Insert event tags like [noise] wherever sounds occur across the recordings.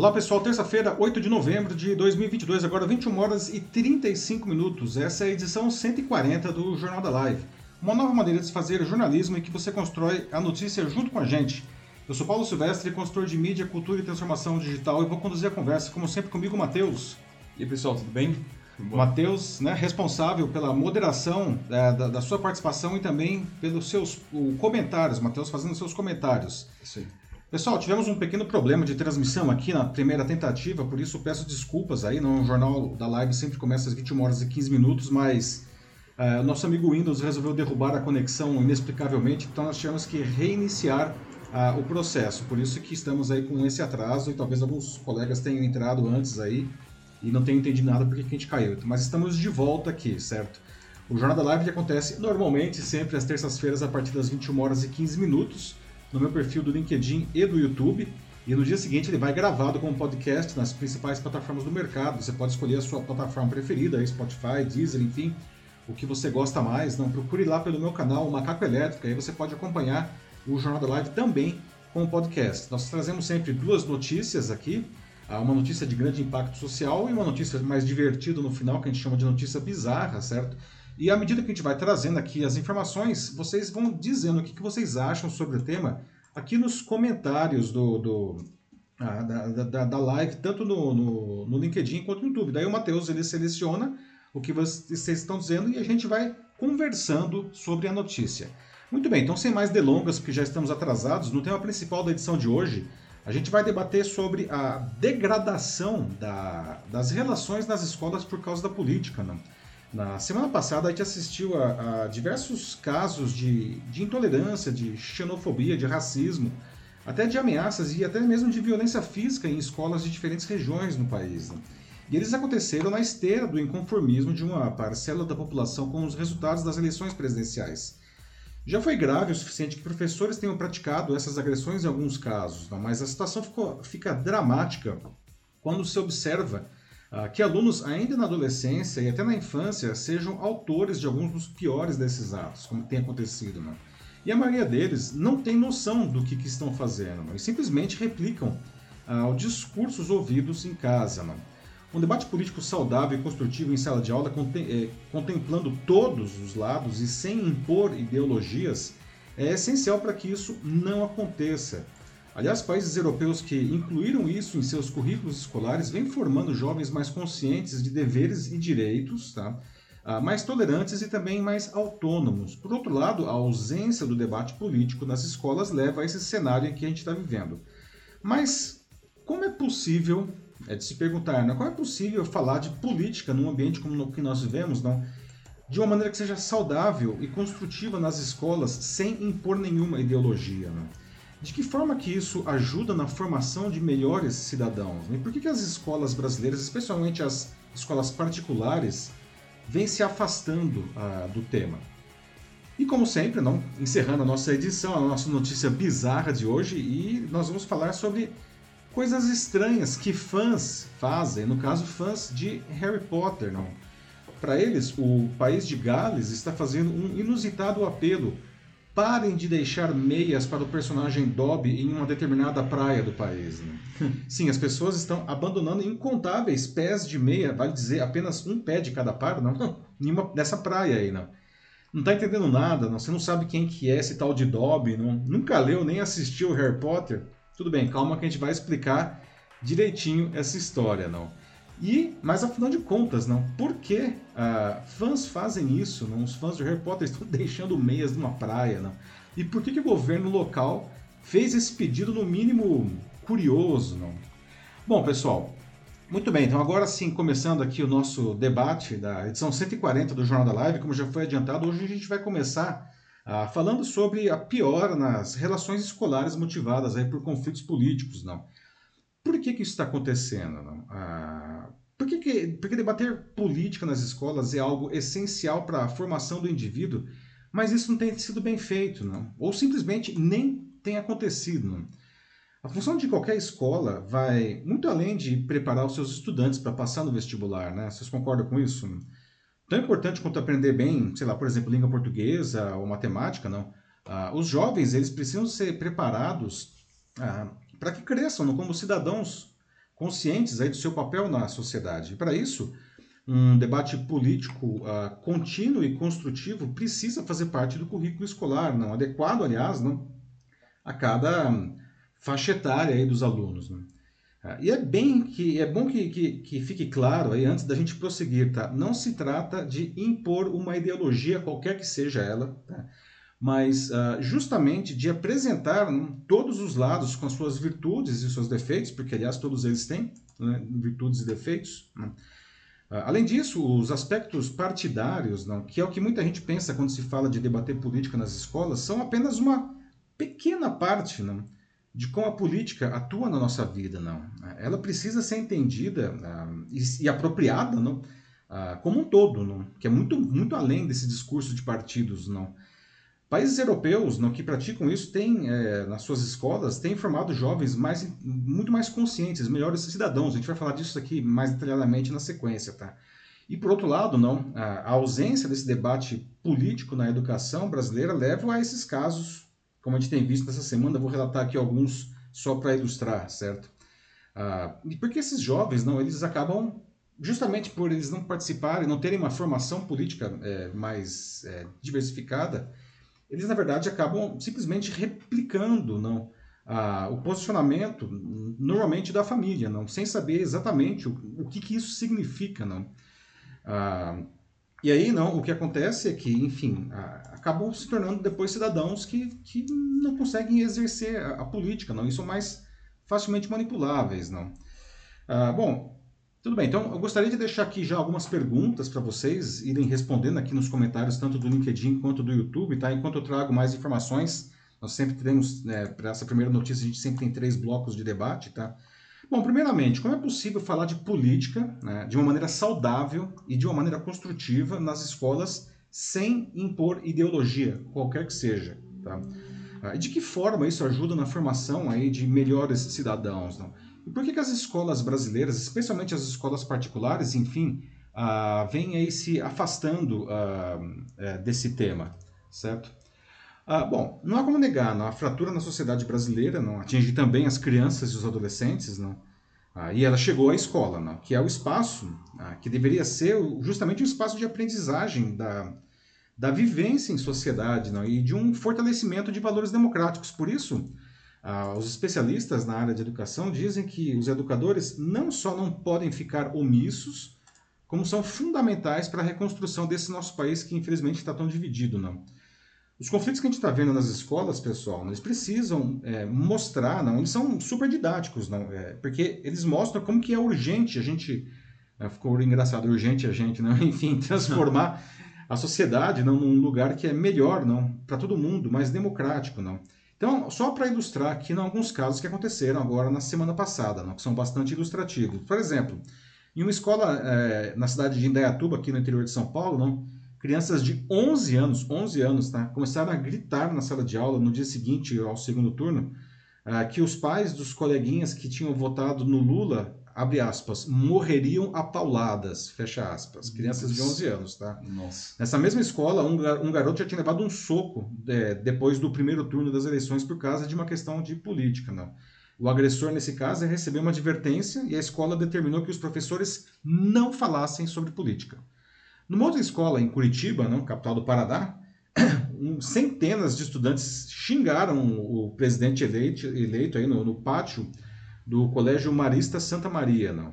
Olá pessoal, terça-feira, 8 de novembro de 2022, agora 21 horas e 35 minutos. Essa é a edição 140 do Jornal da Live. Uma nova maneira de se fazer jornalismo em que você constrói a notícia junto com a gente. Eu sou Paulo Silvestre, consultor de mídia, cultura e transformação digital e vou conduzir a conversa, como sempre, comigo, Matheus. E aí pessoal, tudo bem? Matheus, né, responsável pela moderação é, da, da, sua participação e também pelos seus o, comentários, Matheus fazendo seus comentários. Isso aí. Pessoal, tivemos um pequeno problema de transmissão aqui na primeira tentativa, por isso peço desculpas aí. No jornal da live sempre começa às 21 horas e 15 minutos, mas uh, nosso amigo Windows resolveu derrubar a conexão inexplicavelmente, então nós tivemos que reiniciar uh, o processo. Por isso que estamos aí com esse atraso e talvez alguns colegas tenham entrado antes aí e não tenham entendido nada porque a gente caiu. Mas estamos de volta aqui, certo? O Jornal da Live acontece normalmente sempre às terças-feiras a partir das 21 horas e 15 minutos no meu perfil do LinkedIn e do YouTube. E no dia seguinte ele vai gravado como podcast nas principais plataformas do mercado. Você pode escolher a sua plataforma preferida, Spotify, Deezer, enfim, o que você gosta mais. Não procure lá pelo meu canal, o Macaco Elétrico, aí você pode acompanhar o Jornal da Live também com o podcast. Nós trazemos sempre duas notícias aqui, ah, uma notícia de grande impacto social e uma notícia mais divertida no final, que a gente chama de notícia bizarra, certo? E à medida que a gente vai trazendo aqui as informações, vocês vão dizendo o que, que vocês acham sobre o tema aqui nos comentários do, do ah, da, da, da, live, tanto no, no, no, LinkedIn quanto no YouTube. Daí o Matheus ele seleciona o que vocês estão dizendo e a gente vai conversando sobre a notícia. Muito bem, então sem mais delongas, porque já estamos atrasados, no tema principal da edição de hoje, a gente vai debater sobre a degradação da, das relações nas escolas por causa da política. Né? Na semana passada a gente assistiu a, a diversos casos de, de, intolerância, de xenofobia, de racismo, até de ameaças e até mesmo de violência física em escolas de diferentes regiões no país. Né? E eles aconteceram na esteira do inconformismo de uma parcela da população com os resultados das eleições presidenciais. Já foi grave o suficiente que professores tenham praticado essas agressões em alguns casos, né? mas a situação ficou, fica dramática quando se observa que alunos ainda na adolescência e até na infância sejam autores de alguns dos piores desses atos, como tem acontecido. Né? E a maioria deles não tem noção do que, que estão fazendo né? e simplesmente replicam ah, discursos ouvidos em casa. Né? Um debate político saudável e construtivo em sala de aula, é, contemplando todos os lados e sem impor ideologias, é essencial para que isso não aconteça. Aliás, países europeus que incluíram isso em seus currículos escolares vêm formando jovens mais conscientes de deveres e direitos, tá? Ah, mais tolerantes e também mais autônomos. Por outro lado, a ausência do debate político nas escolas leva a esse cenário em que a gente está vivendo. Mas como é possível, é de se perguntar, né? como é possível falar de política num ambiente como o que nós vivemos, não? de uma maneira que seja saudável e construtiva nas escolas, sem impor nenhuma ideologia? Não? De que forma que isso ajuda na formação de melhores cidadãos? E por que, que as escolas brasileiras, especialmente as escolas particulares, vêm se afastando uh, do tema? E como sempre, não, encerrando a nossa edição, a nossa notícia bizarra de hoje, e nós vamos falar sobre coisas estranhas que fãs fazem, no caso fãs de Harry Potter, não. Para eles, o país de Gales está fazendo um inusitado apelo parem de deixar meias para o personagem Dobby em uma determinada praia do país. Né? [laughs] Sim, as pessoas estão abandonando incontáveis pés de meia, vale dizer apenas um pé de cada par, não, não nenhuma dessa praia aí, não. Não tá entendendo nada, não. Você não sabe quem que é esse tal de Dobby, não. Nunca leu nem assistiu Harry Potter. Tudo bem, calma que a gente vai explicar direitinho essa história, não. E, mas afinal de contas, não, por que uh, fãs fazem isso? Não? Os fãs de Harry Potter estão [laughs] deixando meias numa praia, não? E por que, que o governo local fez esse pedido no mínimo curioso, não? Bom, pessoal, muito bem, então agora sim, começando aqui o nosso debate da edição 140 do Jornal da Live, como já foi adiantado, hoje a gente vai começar uh, falando sobre a piora nas relações escolares motivadas aí por conflitos políticos, não? Por que, que isso está acontecendo? Ah, por que, que, porque debater política nas escolas é algo essencial para a formação do indivíduo, mas isso não tem sido bem feito, não? ou simplesmente nem tem acontecido. Não? A função de qualquer escola vai muito além de preparar os seus estudantes para passar no vestibular, né? Vocês concordam com isso? Tão importante quanto aprender bem, sei lá, por exemplo, língua portuguesa ou matemática, não? Ah, os jovens eles precisam ser preparados ah, para que cresçam como cidadãos conscientes aí do seu papel na sociedade. E para isso, um debate político uh, contínuo e construtivo precisa fazer parte do currículo escolar, não adequado, aliás, não, a cada faixa etária aí dos alunos. Né? Uh, e é bem que é bom que, que, que, fique claro aí antes da gente prosseguir, tá? Não se trata de impor uma ideologia qualquer que seja ela, tá? Mas uh, justamente de apresentar né, todos os lados com as suas virtudes e seus defeitos, porque aliás todos eles têm né, virtudes e defeitos. Né? Uh, além disso, os aspectos partidários, não, que é o que muita gente pensa quando se fala de debater política nas escolas, são apenas uma pequena parte não, de como a política atua na nossa vida. Não. Ela precisa ser entendida uh, e, e, apropriada não, como um todo, não, que é muito, muito além desse discurso de partidos. Não. Países europeus no, que praticam isso têm, é, nas suas escolas, têm formado jovens mais, muito mais conscientes, melhores cidadãos. A gente vai falar disso aqui mais detalhadamente na sequência, tá? E por outro lado, não, a ausência desse debate político na educação brasileira leva a esses casos, como a gente tem visto nessa semana, vou relatar aqui alguns só para ilustrar, certo? Ah, e porque esses jovens, não, eles acabam justamente por eles não participarem, não terem uma formação política é, mais é, diversificada, eles na verdade acabam simplesmente replicando não ah, o posicionamento normalmente da família não sem saber exatamente o, o que, que isso significa não. Ah, e aí não o que acontece é que enfim ah, acabam se tornando depois cidadãos que, que não conseguem exercer a, a política não e são mais facilmente manipuláveis não. Bom tudo bem, então eu gostaria de deixar aqui já algumas perguntas para vocês irem respondendo aqui nos comentários, tanto do LinkedIn quanto do YouTube, tá? Enquanto eu trago mais informações, nós sempre temos, né, para essa primeira notícia, a gente sempre tem três blocos de debate, tá? Bom, primeiramente, como é possível falar de política né, de uma maneira saudável e de uma maneira construtiva nas escolas sem impor ideologia, qualquer que seja, tá? Ah, e de que forma isso ajuda na formação aí de melhores cidadãos, não? E por que, que as escolas brasileiras, especialmente as escolas particulares, enfim, uh, vêm aí se afastando uh, desse tema, certo? Uh, bom, não há como negar, a fratura na sociedade brasileira não atinge também as crianças e os adolescentes, não? Ah, e ela chegou à escola, não? que é o espaço ah, que deveria ser justamente um espaço de aprendizagem da, da vivência em sociedade não? e de um fortalecimento de valores democráticos. Por isso, ah, os especialistas na área de educação dizem que os educadores não só não podem ficar omissos, como são fundamentais para a reconstrução desse nosso país que infelizmente está tão dividido, não. Os conflitos que a gente está vendo nas escolas, pessoal, eles precisam é, mostrar, não, eles são super didáticos, não, é, porque eles mostram como que é urgente a gente, é, ficou engraçado, urgente a gente, não, [laughs] enfim, transformar [laughs] a sociedade não, num lugar que é melhor, não, para todo mundo, mais democrático, não. Então, só para ilustrar aqui alguns casos que aconteceram agora na semana passada, não, que são bastante ilustrativos. Por exemplo, em uma escola é, na cidade de Indaiatuba, aqui no interior de São Paulo, não, crianças de 11 anos, 11 anos, tá, começaram a gritar na sala de aula no dia seguinte ao segundo turno, é, que os pais dos coleguinhas que tinham votado no Lula abre aspas, morreriam apauladas, fecha aspas. Crianças de 11 anos, tá? Nossa. Nessa mesma escola, um, um garoto já tinha levado um soco é, depois do primeiro turno das eleições por causa de uma questão de política, não. O agressor, nesse caso, recebeu uma advertência e a escola determinou que os professores não falassem sobre política. Numa outra escola, em Curitiba, não, capital do Paraná, [clears throat] centenas de estudantes xingaram o presidente eleito, eleito aí no, no pátio do Colégio Marista Santa Maria, não.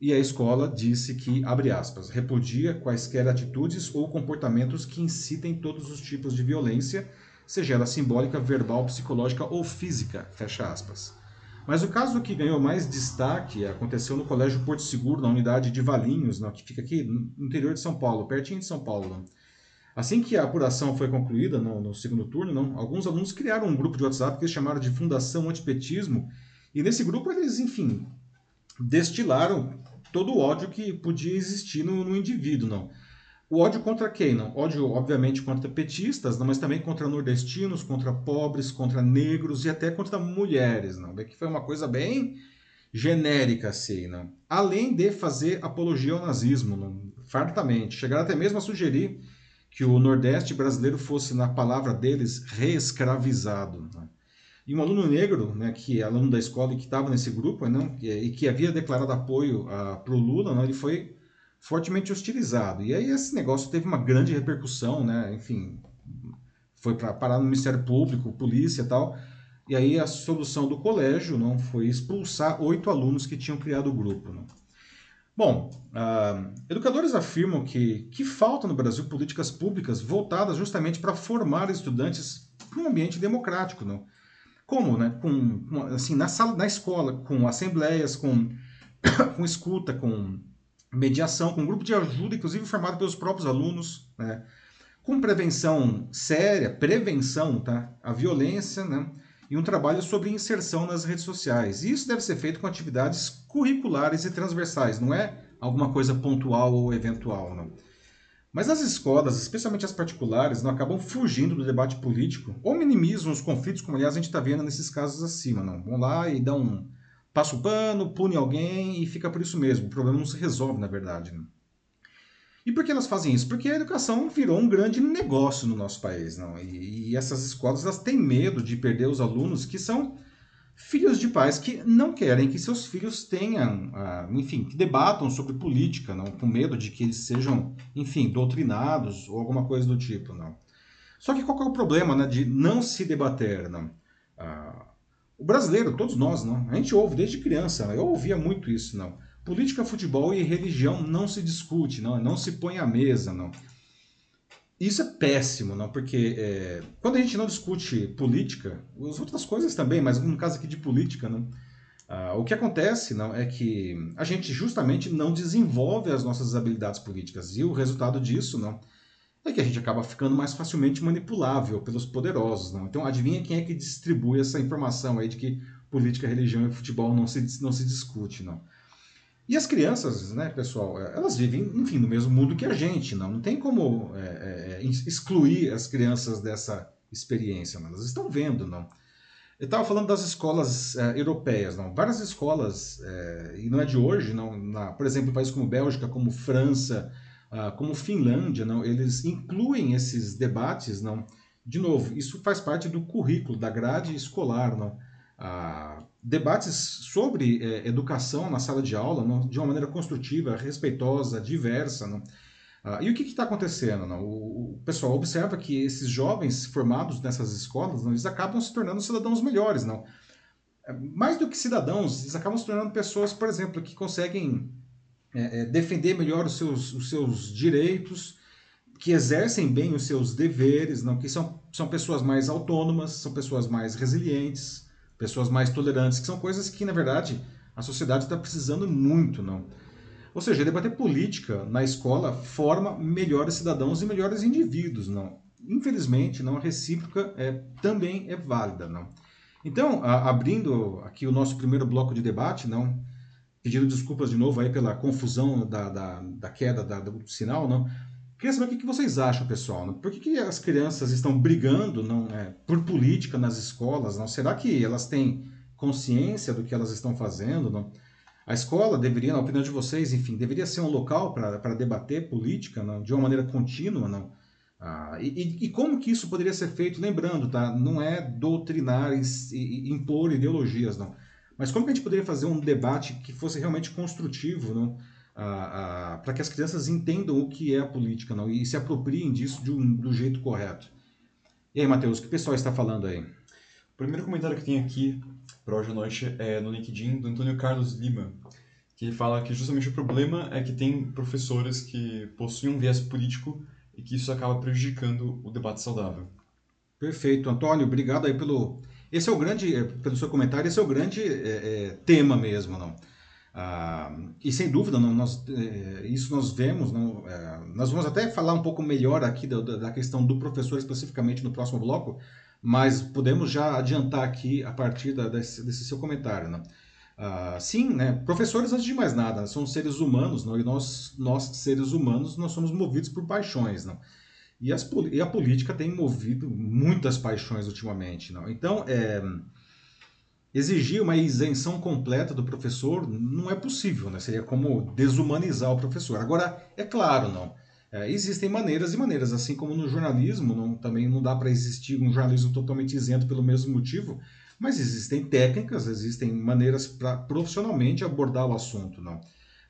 E a escola disse que, abre aspas, repudia quaisquer atitudes ou comportamentos que incitem todos os tipos de violência, seja ela simbólica, verbal, psicológica ou física, fecha aspas. Mas o caso que ganhou mais destaque aconteceu no Colégio Porto Seguro, na unidade de Valinhos, não, que fica aqui no interior de São Paulo, pertinho de São Paulo. Não. Assim que a apuração foi concluída no, no segundo turno, não, alguns alunos criaram um grupo de WhatsApp que eles chamaram de Fundação Antipetismo, e nesse grupo eles, enfim, destilaram todo o ódio que podia existir no, no indivíduo, não. O ódio contra quem? Não? Ódio, obviamente, contra petistas, não, mas também contra nordestinos, contra pobres, contra negros e até contra mulheres, não. Que foi uma coisa bem genérica, assim, não. Além de fazer apologia ao nazismo, não, fartamente. Chegaram até mesmo a sugerir que o Nordeste brasileiro fosse, na palavra deles, reescravizado. Não. E um aluno negro, né, que é aluno da escola e que estava nesse grupo, né, e que havia declarado apoio para o Lula, né, ele foi fortemente hostilizado. E aí esse negócio teve uma grande repercussão, né, enfim, foi para parar no Ministério Público, polícia e tal. E aí a solução do colégio não foi expulsar oito alunos que tinham criado o grupo. Não. Bom, uh, educadores afirmam que, que falta no Brasil políticas públicas voltadas justamente para formar estudantes para um ambiente democrático. Não? Como? Né? Com, com, assim, na, sala, na escola, com assembleias, com, [coughs] com escuta, com mediação, com grupo de ajuda, inclusive formado pelos próprios alunos, né? com prevenção séria, prevenção, tá? A violência, né? E um trabalho sobre inserção nas redes sociais. E isso deve ser feito com atividades curriculares e transversais, não é alguma coisa pontual ou eventual, não. Mas as escolas, especialmente as particulares, não acabam fugindo do debate político ou minimizam os conflitos, como aliás a gente está vendo nesses casos acima. Não. Vão lá e dão um passa o pano, pune alguém e fica por isso mesmo. O problema não se resolve, na verdade. Né? E por que elas fazem isso? Porque a educação virou um grande negócio no nosso país. Não? E, e essas escolas elas têm medo de perder os alunos que são filhos de pais que não querem que seus filhos tenham, ah, enfim, que debatam sobre política, não, com medo de que eles sejam, enfim, doutrinados ou alguma coisa do tipo, não. Só que qual é o problema, né, de não se debater, não? Ah, o brasileiro, todos nós, não, a gente ouve desde criança, eu ouvia muito isso, não. Política, futebol e religião não se discute, não, não se põe à mesa, não. Isso é péssimo, não? Porque é, quando a gente não discute política, as outras coisas também, mas no caso aqui de política, não, ah, o que acontece não é que a gente justamente não desenvolve as nossas habilidades políticas e o resultado disso não é que a gente acaba ficando mais facilmente manipulável pelos poderosos, não? Então adivinha quem é que distribui essa informação aí de que política, religião e futebol não se, não se discute, não? E as crianças, né, pessoal, é, elas vivem, enfim, no mesmo mundo que a gente, não, não tem como é, é, é excluir as crianças dessa experiência, não. elas estão vendo, não. Eu estava falando das escolas é, europeias, não. Várias escolas, é, e não é de hoje, não. Na, por exemplo, países como Bélgica, como França, ah, como Finlândia, não. Eles incluem esses debates, não. De novo, isso faz parte do currículo, da grade escolar, não. Ah, debates sobre é, educação na sala de aula não, de uma maneira construtiva, respeitosa, diversa. Não? Ah, e o que está acontecendo? Não? O, o, pessoal observa que esses jovens formados nessas escolas, não, eles acabam se tornando cidadãos melhores. Não? É, mais do que cidadãos, eles acabam se tornando pessoas, por exemplo, que conseguem é, é, defender melhor os seus, os seus direitos, que exercem bem os seus deveres, não? que são, são pessoas mais autônomas, são pessoas mais resilientes, pessoas mais tolerantes, que são coisas que, na verdade, a sociedade está precisando muito, não? Ou seja, debater política na escola forma melhores cidadãos e melhores indivíduos, não? Infelizmente, não a recíproca é, também é válida, não? Então, a, abrindo aqui o nosso primeiro bloco de debate, não? Pedindo desculpas de novo aí pela confusão da, da, da queda da, do sinal, não? Queria saber o que vocês acham, pessoal. Né? Por que, que as crianças estão brigando não, é, por política nas escolas? Não? Será que elas têm consciência do que elas estão fazendo? Não? A escola deveria, na opinião de vocês, enfim, deveria ser um local para debater política não? de uma maneira contínua, não? Ah, e, e, como que isso poderia ser feito? Lembrando, tá? Não é doutrinar e, e impor ideologias, não. Mas como que a gente poderia fazer um debate que fosse realmente construtivo, não? Para que as crianças entendam o que é a política não, e se apropriem disso de um, do jeito correto. E aí, Matheus, o que o pessoal está falando aí? O primeiro comentário que tem aqui para hoje à noite é no LinkedIn do Antônio Carlos Lima, que fala que justamente o problema é que tem professores que possuem um viés político e que isso acaba prejudicando o debate saudável. Perfeito, Antônio, obrigado aí pelo esse é o grande eh, pelo seu comentário, esse é o grande é, é, tema mesmo, não? Ah, e sem dúvida, nós, é, isso nós vemos, é, nós vamos até falar um pouco melhor aqui da, da, questão do professor especificamente no próximo bloco, mas podemos já adiantar aqui a partir da, desse, desse, seu comentário. Não? Ah, sim, né, professores, antes de mais nada, são seres humanos, e nós, nós, seres humanos, nós somos movidos por paixões. E, as, e a política tem movido muitas paixões ultimamente. Então, é exigir uma isenção completa do professor não é possível, né? Seria como desumanizar o professor. Agora, é claro, não. É, existem maneiras e maneiras, assim como no jornalismo, não, também não dá para existir um jornalismo totalmente isento pelo mesmo motivo, Mas existem técnicas, existem maneiras para profissionalmente abordar o assunto, não?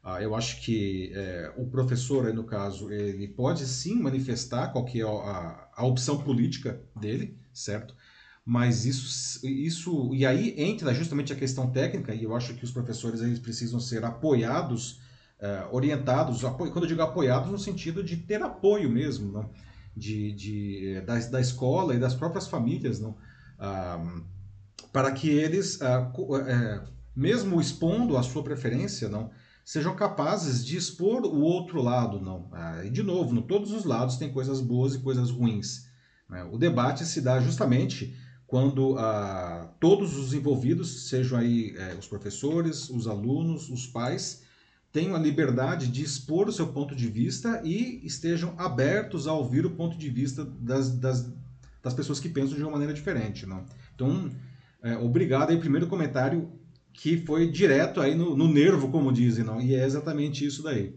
Ah, eu acho que é, o professor, aí no caso, ele pode sim manifestar qual que é a, a opção política dele, certo? Mas isso, isso, e aí entra justamente a questão técnica, e eu acho que os professores eles precisam ser apoiados, é, orientados, apo, quando eu digo apoiados no sentido de ter apoio mesmo, não? De, de, da, da escola e das próprias famílias, não? Para que eles, ah, é, mesmo expondo a sua preferência, não? sejam capazes de expor o outro lado, não. Ah, e de novo, no todos os lados tem coisas boas e coisas ruins. Né? O debate se dá justamente quando ah, todos os envolvidos, sejam aí eh, os professores, os alunos, os pais, tenham a liberdade de expor o seu ponto de vista e estejam abertos a ouvir o ponto de vista das, das, das pessoas que pensam de uma maneira diferente. Não? Então, é, obrigado aí, primeiro comentário que foi direto aí no, no nervo, como dizem, não? E é exatamente isso daí.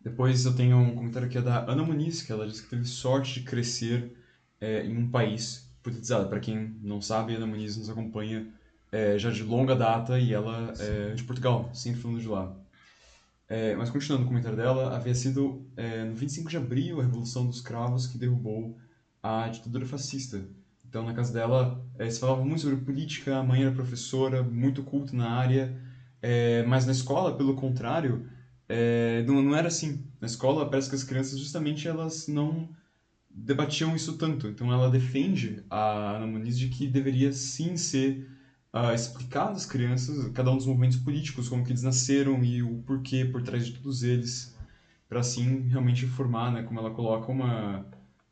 Depois eu tenho um comentário aqui é da Ana Muniz, que ela disse que teve sorte de crescer é, em um país politizado. Para quem não sabe, a Ana Muniz nos acompanha é, já de longa data e ela é de Portugal, sempre falando de lá. É, mas continuando o comentário dela, havia sido é, no 25 de abril a Revolução dos Cravos que derrubou a ditadura fascista. Então, na casa dela, é, se falava muito sobre política, a mãe era professora, muito culta na área, é, mas na escola, pelo contrário, é, não, não era assim. Na escola, parece que as crianças, justamente, elas não debatiam isso tanto. Então, ela defende a Ana Muniz de que deveria, sim, ser uh, explicado às crianças cada um dos movimentos políticos, como que eles nasceram e o porquê por trás de todos eles, para, assim, realmente informar, né, como ela coloca, uma...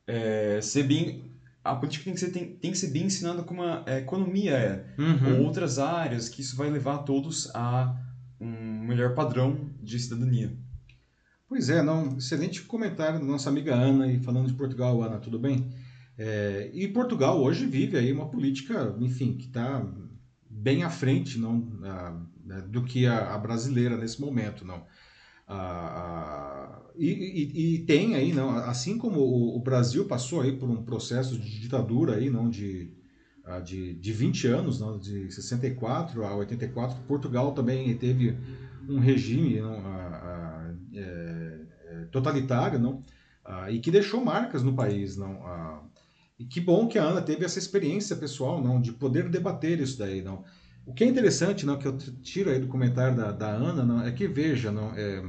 É, ser bem a política tem que ser, tem, tem que ser bem ensinada como a, a economia é, uhum. ou outras áreas, que isso vai levar todos a um melhor padrão de cidadania. Pois é, não, excelente comentário da nossa amiga Ana, e falando de Portugal, Ana, tudo bem? É, e Portugal hoje vive aí uma política, enfim, que está bem à frente não, a, né, do que a, a, brasileira nesse momento, não. A, e, e, e, tem aí, não, assim como o, o, Brasil passou aí por um processo de ditadura aí, não, de, de, de 20 anos, não, de 64 a 84, Portugal também teve um regime não, é, é, totalitário, não, e que deixou marcas no país, não. e que bom que a Ana teve essa experiência pessoal, não, de poder debater isso daí, não. O que é interessante, não, que eu tiro aí do comentário da, da Ana, não, é que veja, não, é,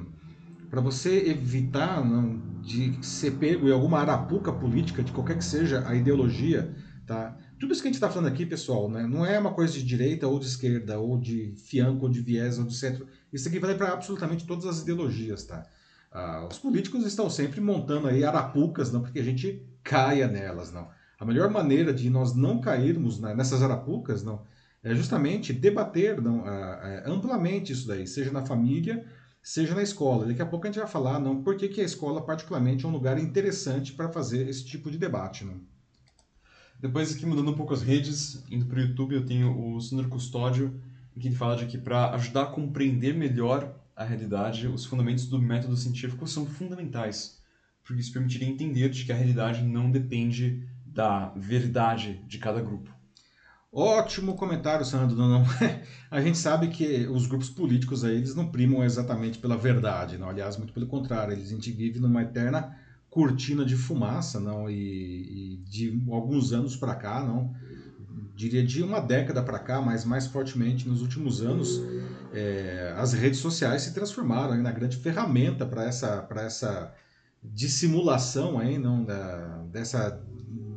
para você evitar não, de ser pego em alguma arapuca política, de qualquer que seja a ideologia, tá? Tudo isso que a gente está falando aqui, pessoal, né, não é uma coisa de direita ou de esquerda, ou de fianco, ou de viés, ou de centro. Isso aqui vale para absolutamente todas as ideologias, tá? Ah, os políticos estão sempre montando aí arapucas, não porque a gente caia nelas, não. A melhor maneira de nós não cairmos né, nessas arapucas, não, é justamente debater não, ah, ah, amplamente isso daí, seja na família seja na escola. Daqui a pouco a gente vai falar não, por que, que a escola, particularmente, é um lugar interessante para fazer esse tipo de debate. Não? Depois aqui, mudando um pouco as redes, indo para o YouTube, eu tenho o Sandro Custódio, que ele fala de que para ajudar a compreender melhor a realidade, os fundamentos do método científico são fundamentais, porque isso permitiria entender de que a realidade não depende da verdade de cada grupo. Ótimo comentário, Sandro. Não, [laughs] a gente sabe que os grupos políticos aí, eles não primam exatamente pela verdade, não. Aliás, muito pelo contrário, eles, a gente vive numa eterna cortina de fumaça, não, e, e de alguns anos para cá, não, diria de uma década para cá, mas mais fortemente nos últimos anos, é, as redes sociais se transformaram na grande ferramenta para essa, para essa dissimulação aí, não, da, dessa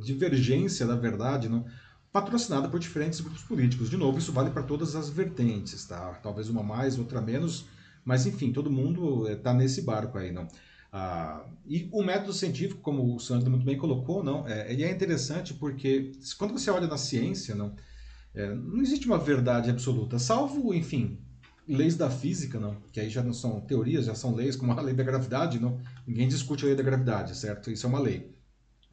divergência da verdade, não patrocinada por diferentes grupos políticos. De novo, isso vale para todas as vertentes, tá? Talvez uma mais, outra menos, mas enfim, todo mundo está eh, nesse barco aí, não? Ah, e o método científico, como o Sandro muito bem colocou, não, é, ele é interessante porque quando você olha na ciência, não, é, não existe uma verdade absoluta, salvo, enfim, leis da física, não, que aí já não são teorias, já são leis, como a lei da gravidade, não, ninguém discute a lei da gravidade, certo? Isso é uma lei.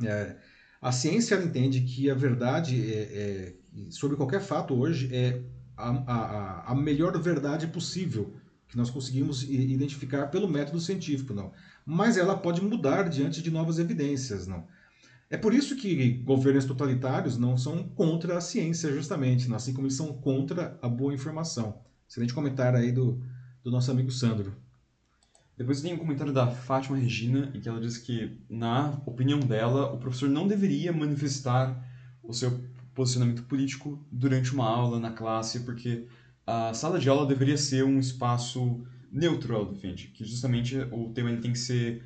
É, a ciência entende que a verdade é, é, sobre qualquer fato hoje é a, a, a, melhor verdade possível que nós conseguimos identificar pelo método científico, não. Mas ela pode mudar diante de novas evidências, não. É por isso que governos totalitários não são contra a ciência, justamente, né? assim como eles são contra a boa informação. Excelente comentário aí do, do nosso amigo Sandro. Depois tem um comentário da Fátima Regina, em que ela diz que, na opinião dela, o professor não deveria manifestar o seu posicionamento político durante uma aula na classe, porque a sala de aula deveria ser um espaço neutro, ela defende, que justamente o tema ele tem que ser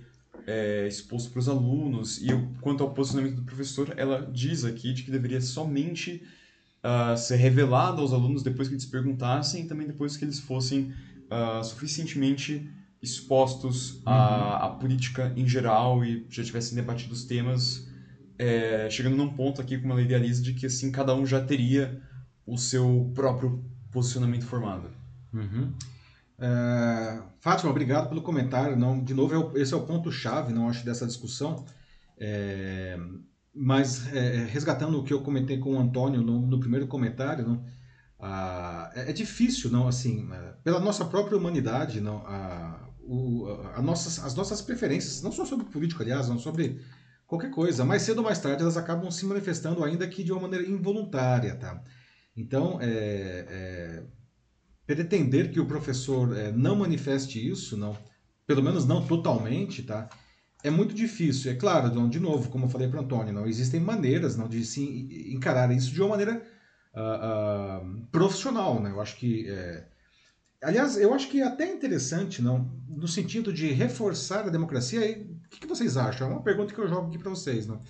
é, exposto para os alunos, e quanto ao posicionamento do professor, ela diz aqui de que deveria somente uh, ser revelado aos alunos depois que eles perguntassem e também depois que eles fossem uh, suficientemente expostos à, à, política em geral e já tivessem debatido os temas, é, chegando num ponto aqui, como ela idealiza, de que assim cada um já teria o seu próprio posicionamento formado. Uhum. É, Fátima, obrigado pelo comentário. Não, de novo, é esse é o ponto chave, não acho dessa discussão. É, mas é, é, resgatando o que eu comentei com o Antônio no, no primeiro comentário, não, ah, é, é, difícil, não, assim, pela nossa própria humanidade, não, a, o, a nossas, as nossas preferências, não só sobre política, aliás, não sobre qualquer coisa, mais cedo ou mais tarde elas acabam se manifestando, ainda que de uma maneira involuntária, tá? Então, é, pretender que o professor é, não manifeste isso, não, pelo menos não totalmente, tá? É muito difícil. É claro, de novo, como eu falei para Antônio, não existem maneiras não, de se encarar isso de uma maneira uh, uh, profissional, né? Eu acho que é... Aliás, eu acho que é até interessante, não, no sentido de reforçar a democracia. E, o que, que vocês acham? É uma pergunta que eu jogo aqui para vocês, não?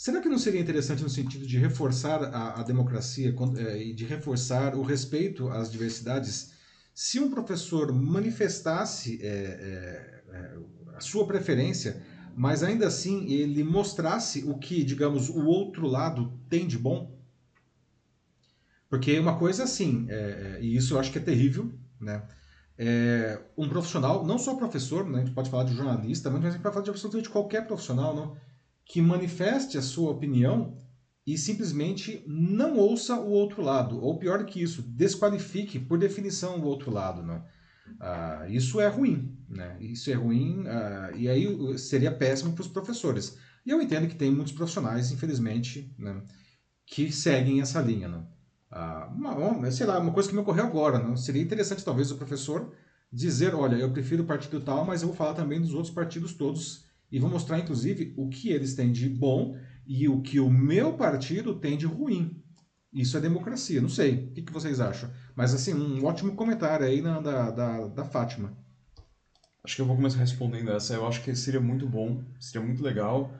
Será que não seria interessante no sentido de reforçar a, a democracia é, e de reforçar o respeito às diversidades se um professor manifestasse é, é, é a sua preferência, mas ainda assim ele mostrasse o que, digamos, o outro lado tem de bom? Porque uma coisa assim, é, e isso eu acho que é terrível, né? Um profissional, não só professor, né? a gente pode falar de jornalista, mas a gente pode falar de absolutamente qualquer profissional, não? Que manifeste a sua opinião e simplesmente não ouça o outro lado, ou pior que isso, desqualifique por definição o outro lado. Não? Ah, isso é ruim, né? Isso é ruim ah, e aí seria péssimo para os professores. E eu entendo que tem muitos profissionais, infelizmente, né, que seguem essa linha, né? Ah, uma, sei lá, uma coisa que me ocorreu agora, não? Seria interessante talvez o professor dizer, olha, eu prefiro o partido tal, mas eu vou falar também dos outros partidos todos e vou mostrar inclusive o que eles têm de bom e o que o meu partido tem de ruim. Isso é democracia, não sei. O que, que vocês acham? Mas, assim, um ótimo comentário aí na, da, da, da Fátima. Acho que eu vou começar respondendo essa. Eu acho que seria muito bom, seria muito legal,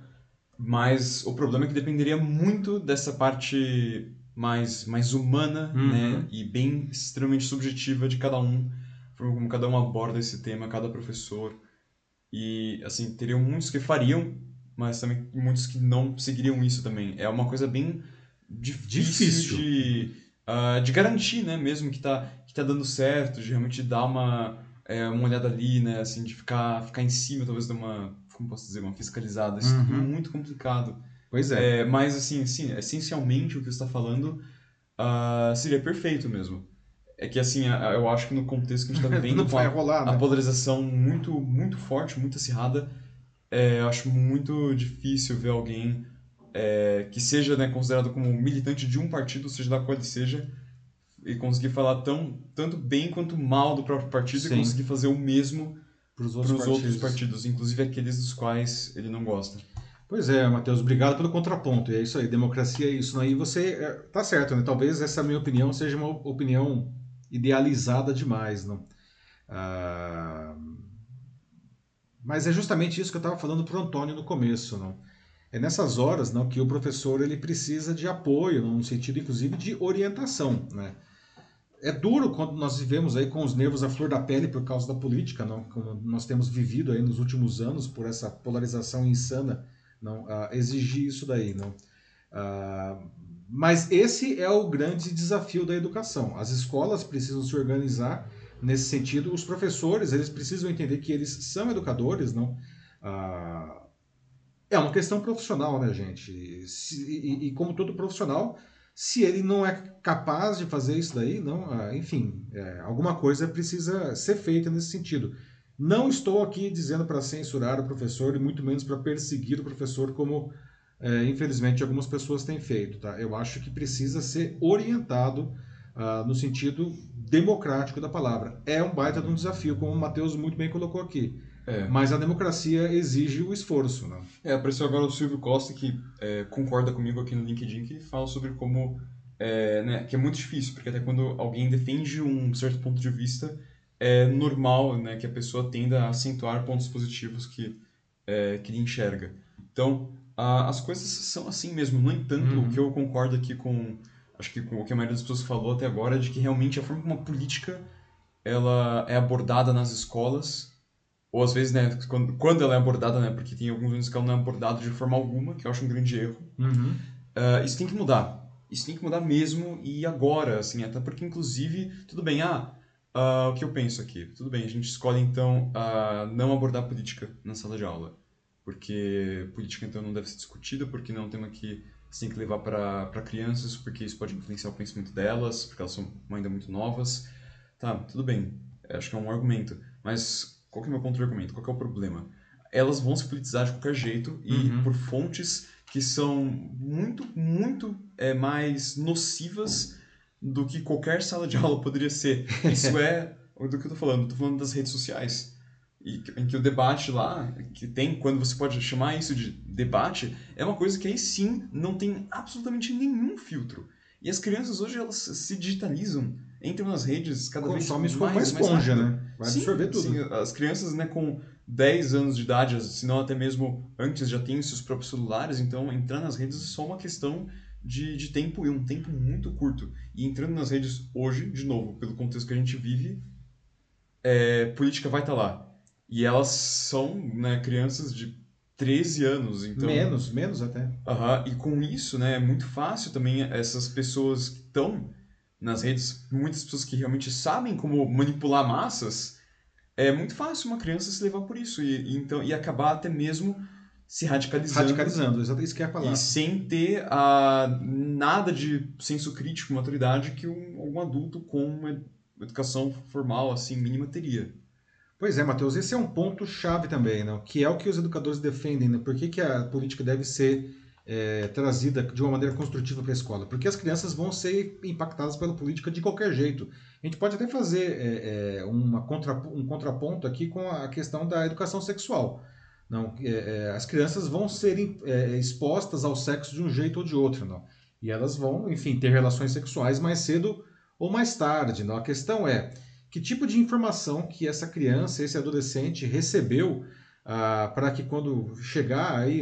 mas o problema é que dependeria muito dessa parte mais, mais humana, uhum. né? E bem extremamente subjetiva de cada um, como cada um aborda esse tema, cada professor. E, assim, teriam muitos que fariam, mas também muitos que não seguiriam isso também. É uma coisa bem difícil, difícil. de, uh, de garantir, né? Mesmo que tá, que tá dando certo, de realmente dar uma, é, uma olhada ali, né? Assim, de ficar, ficar em cima, talvez, de uma, como posso dizer, uma fiscalizada. Isso é uhum. é muito complicado. Pois é. é. Mas, assim, sim, essencialmente o que você está falando uh, seria perfeito mesmo. É que, assim, eu acho que no contexto que a gente está [laughs] vivendo, com a, rolar, né? a polarização muito, muito forte, muito acirrada, é, eu acho muito difícil ver alguém é, que seja né, considerado como militante de um partido, seja da qual ele seja, e conseguir falar tão, tanto bem quanto mal do próprio partido Sim. e conseguir fazer o mesmo para os outros, outros, partidos, inclusive aqueles dos quais ele não gosta. Pois é, Matheus, obrigado pelo contraponto. E é isso aí, democracia é isso. Né? E você é, tá certo, né? Talvez essa minha opinião seja uma opinião idealizada demais, não? Ah, mas é justamente isso que eu estava falando para o Antônio no começo, não? É nessas horas não, que o professor ele precisa de apoio, no sentido inclusive de orientação. Né? É duro quando nós vivemos aí com os nervos à flor da pele por causa da política, não? como nós temos vivido aí nos últimos anos por essa polarização insana, não uh, exigir isso daí. Não? Uh, mas esse é o grande desafio da educação. As escolas precisam se organizar nesse sentido. Os professores eles precisam entender que eles são educadores, não? Uh, é uma questão profissional, né, gente? Se, e, e, como todo profissional, se ele não é capaz de fazer isso daí, não, ah, enfim, é, alguma coisa precisa ser feita nesse sentido. Não estou aqui dizendo para censurar o professor e muito menos para perseguir o professor como é, infelizmente, algumas pessoas têm feito. Tá? Eu acho que precisa ser orientado uh, no sentido democrático da palavra. É um baita de um desafio, como o Matheus muito bem colocou aqui. É. Mas a democracia exige o esforço. Né? É, apareceu agora o Silvio Costa, que é, concorda comigo aqui no LinkedIn, que fala sobre como. É, né, que é muito difícil, porque até quando alguém defende um certo ponto de vista, é normal né, que a pessoa tenda a acentuar pontos positivos que, é, que ele enxerga. Então, a, as coisas são assim mesmo. No entanto, uhum. o que eu concordo aqui com acho que com o que a maioria das pessoas falou até agora, de que realmente a forma como a política ela é abordada nas escolas, ou às vezes, né, quando, quando ela é abordada, né, porque tem alguns momentos que ela não é abordada de forma alguma, que eu acho um grande erro, uhum. uh, isso tem que mudar. Isso tem que mudar mesmo e agora, assim, até porque, inclusive, tudo bem, ah, uh, o que eu penso aqui? Tudo bem, a gente escolhe, então, uh, não abordar política na sala de aula, porque política, então, não deve ser discutida, porque não é um tema que você tem que levar para crianças, porque isso pode influenciar o pensamento delas, porque elas são ainda muito novas. Tá, tudo bem, acho que é um argumento. Mas qual que é o meu ponto de argumento? Qual que é o problema? Elas vão se politizar de qualquer jeito e uhum. por fontes que são muito, muito é, mais nocivas do que qualquer sala de [laughs] aula poderia ser. Isso é do que eu tô falando. Eu tô falando das redes sociais e em que o debate lá, que tem, quando você pode chamar isso de debate, é uma coisa que aí sim não tem absolutamente nenhum filtro. E as crianças hoje elas se digitalizam, entram nas redes cada Consome vez mais, mais esponja, mais né? Vai sim, absorver tudo. Sim, as crianças, né, com 10 anos de idade, se não até mesmo antes, já têm seus próprios celulares, então entrar nas redes é só uma questão de, de tempo e um tempo muito curto. E entrando nas redes hoje, de novo, pelo contexto que a gente vive, é, política vai estar tá lá e elas são né, crianças de 13 anos, então... Menos, menos até. Uhum, e com isso, né, é muito fácil também essas pessoas que estão nas redes, muitas pessoas que realmente sabem como manipular massas, é muito fácil uma criança se levar por isso e, e então, e acabar até mesmo se radicalizando. Radicalizando, exatamente isso que é a palavra. E sem ter uh, nada de senso crítico, maturidade que um, algum adulto com uma educação formal, assim, mínima teria. Pois é, Matheus, esse é um ponto chave também, né? que é o que os educadores defendem, né? Por que, que a política deve ser é, trazida de uma maneira construtiva para a escola? Porque as crianças vão ser impactadas pela política de qualquer jeito. A gente pode até fazer é, é, uma contra, um contraponto aqui com a questão da educação sexual. Não, é, é, as crianças vão ser é, expostas ao sexo de um jeito ou de outro, não? E elas vão, enfim, ter relações sexuais mais cedo ou mais tarde, não? A questão é que tipo de informação que essa criança, esse adolescente recebeu ah, para que quando chegar aí,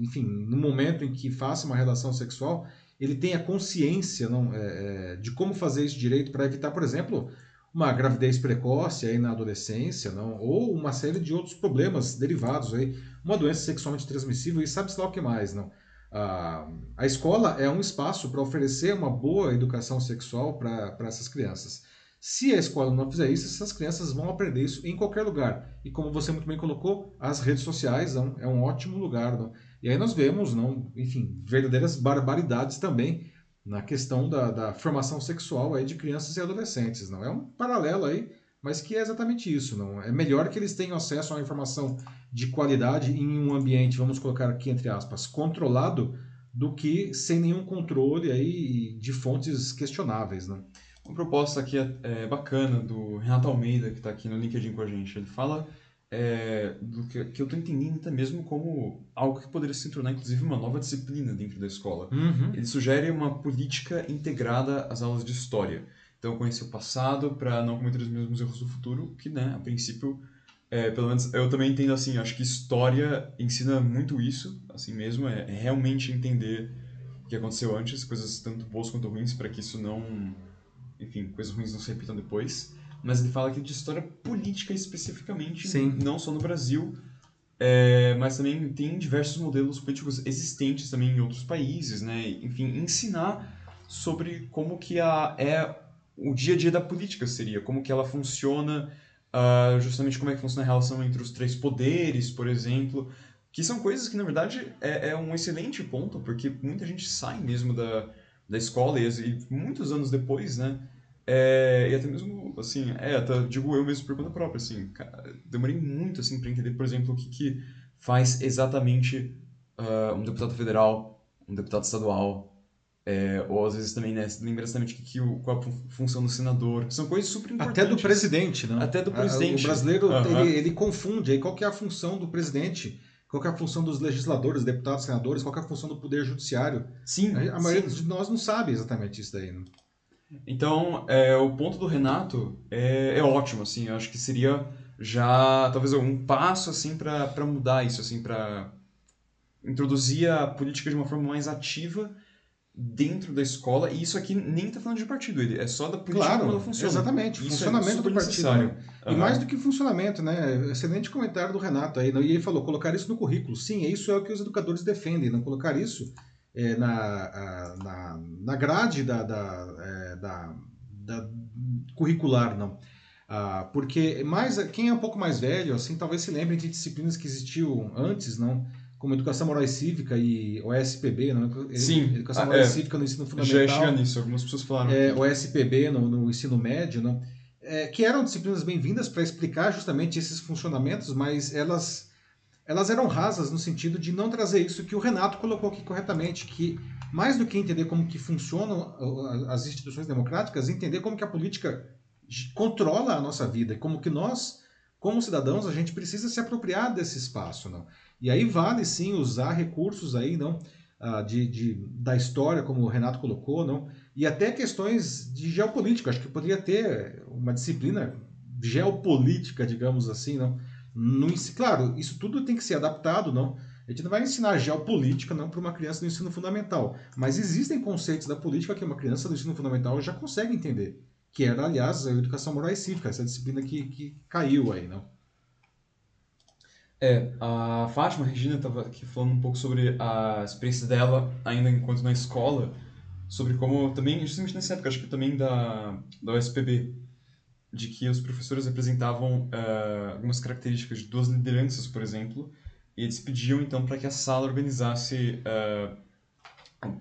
enfim, no momento em que faça uma relação sexual, ele tenha consciência não, é, é de como fazer isso direito para evitar, por exemplo, uma gravidez precoce aí na adolescência, não, ou uma série de outros problemas derivados aí, uma doença sexualmente transmissível e sabe-se lá o que mais, não. Ah, a escola é um espaço para oferecer uma boa educação sexual para essas crianças. Se a escola não fizer isso, essas crianças vão aprender isso em qualquer lugar. E como você muito bem colocou, as redes sociais não, é um ótimo lugar. Não? E aí nós vemos, não, enfim, verdadeiras barbaridades também na questão da, da formação sexual aí de crianças e adolescentes. Não é um paralelo aí, mas que é exatamente isso. Não é melhor que eles tenham acesso a uma informação de qualidade em um ambiente, vamos colocar aqui entre aspas, controlado, do que sem nenhum controle aí de fontes questionáveis, não? Uma proposta aqui é, bacana do Renato Almeida, que está aqui no LinkedIn com a gente. Ele fala é, do que, que eu estou entendendo até mesmo como algo que poderia se tornar, inclusive, uma nova disciplina dentro da escola. Uhum. Ele sugere uma política integrada às aulas de história. Então, conhecer o passado para não cometer os mesmos erros do futuro, que, né, a princípio, é, pelo menos eu também entendo assim, acho que história ensina muito isso, assim mesmo, é, é realmente entender o que aconteceu antes, coisas tanto boas quanto ruins, para que isso não enfim, coisas ruins não se repitam depois. Mas ele fala aqui de história política especificamente, Sim. não só no Brasil, é, mas também tem diversos modelos políticos existentes também em outros países, né? Enfim, ensinar sobre como que a, é o dia a dia da política seria, como que ela funciona, uh, justamente como é que funciona a relação entre os três poderes, por exemplo, que são coisas que, na verdade, é, é um excelente ponto, porque muita gente sai mesmo da, da escola e, e muitos anos depois, né, é, e até mesmo, assim, é, até, digo eu mesmo por conta própria, assim, cara, demorei muito, assim, para entender, por exemplo, o que, que faz exatamente uh, um deputado federal, um deputado estadual, é, ou às vezes também, né, lembra exatamente que, que o, qual a função do senador, são coisas super importantes. Até do presidente, não? Até do presidente. O brasileiro, uhum. ele, ele confunde aí qual que é a função do presidente, qual que é a função dos legisladores, deputados, senadores, qual que é a função do poder judiciário. Sim. A, a maioria sim. de nós não sabe exatamente isso daí, não? Então, é, o ponto do Renato é, é ótimo, assim, eu acho que seria já talvez um passo assim para mudar isso, assim, para introduzir a política de uma forma mais ativa dentro da escola, e isso aqui nem está falando de partido, ele é só da política claro, como ela funciona. Exatamente, isso é funcionamento é do partido. Né? Uhum. E mais do que funcionamento, né? Excelente comentário do Renato aí. E ele falou, colocar isso no currículo. Sim, isso é o que os educadores defendem, não colocar isso é, na, na, na grade da, da, é, da, da curricular, não. Ah, porque mais quem é um pouco mais velho, assim, talvez se lembre de disciplinas que existiam antes, não? como Educação Moral e Cívica e o SPB, não? Sim. Educação ah, Moral é, e Cívica no ensino fundamental. Já chega nisso, algumas pessoas falaram. É, o SPB no, no ensino médio, não? É, que eram disciplinas bem-vindas para explicar justamente esses funcionamentos, mas elas, elas eram rasas no sentido de não trazer isso que o Renato colocou aqui corretamente, que mais do que entender como que funcionam as instituições democráticas, entender como que a política controla a nossa vida, como que nós, como cidadãos, a gente precisa se apropriar desse espaço, não? E aí vale sim usar recursos aí, não? Ah, de, de, da história, como o Renato colocou, não? E até questões de geopolítica. Acho que poderia ter uma disciplina geopolítica, digamos assim, não? No, claro, isso tudo tem que ser adaptado, não? A gente não vai ensinar geopolítica não para uma criança do ensino fundamental, mas existem conceitos da política que uma criança do ensino fundamental já consegue entender, que era, aliás, a educação moral e cívica, essa disciplina que, que caiu aí, não? É, a Fátima Regina estava aqui falando um pouco sobre a experiência dela ainda enquanto na escola, sobre como também, justamente nessa época, acho que também da, da USPB, de que os professores representavam uh, algumas características de duas lideranças, por exemplo, e eles pediam então para que a sala organizasse, uh,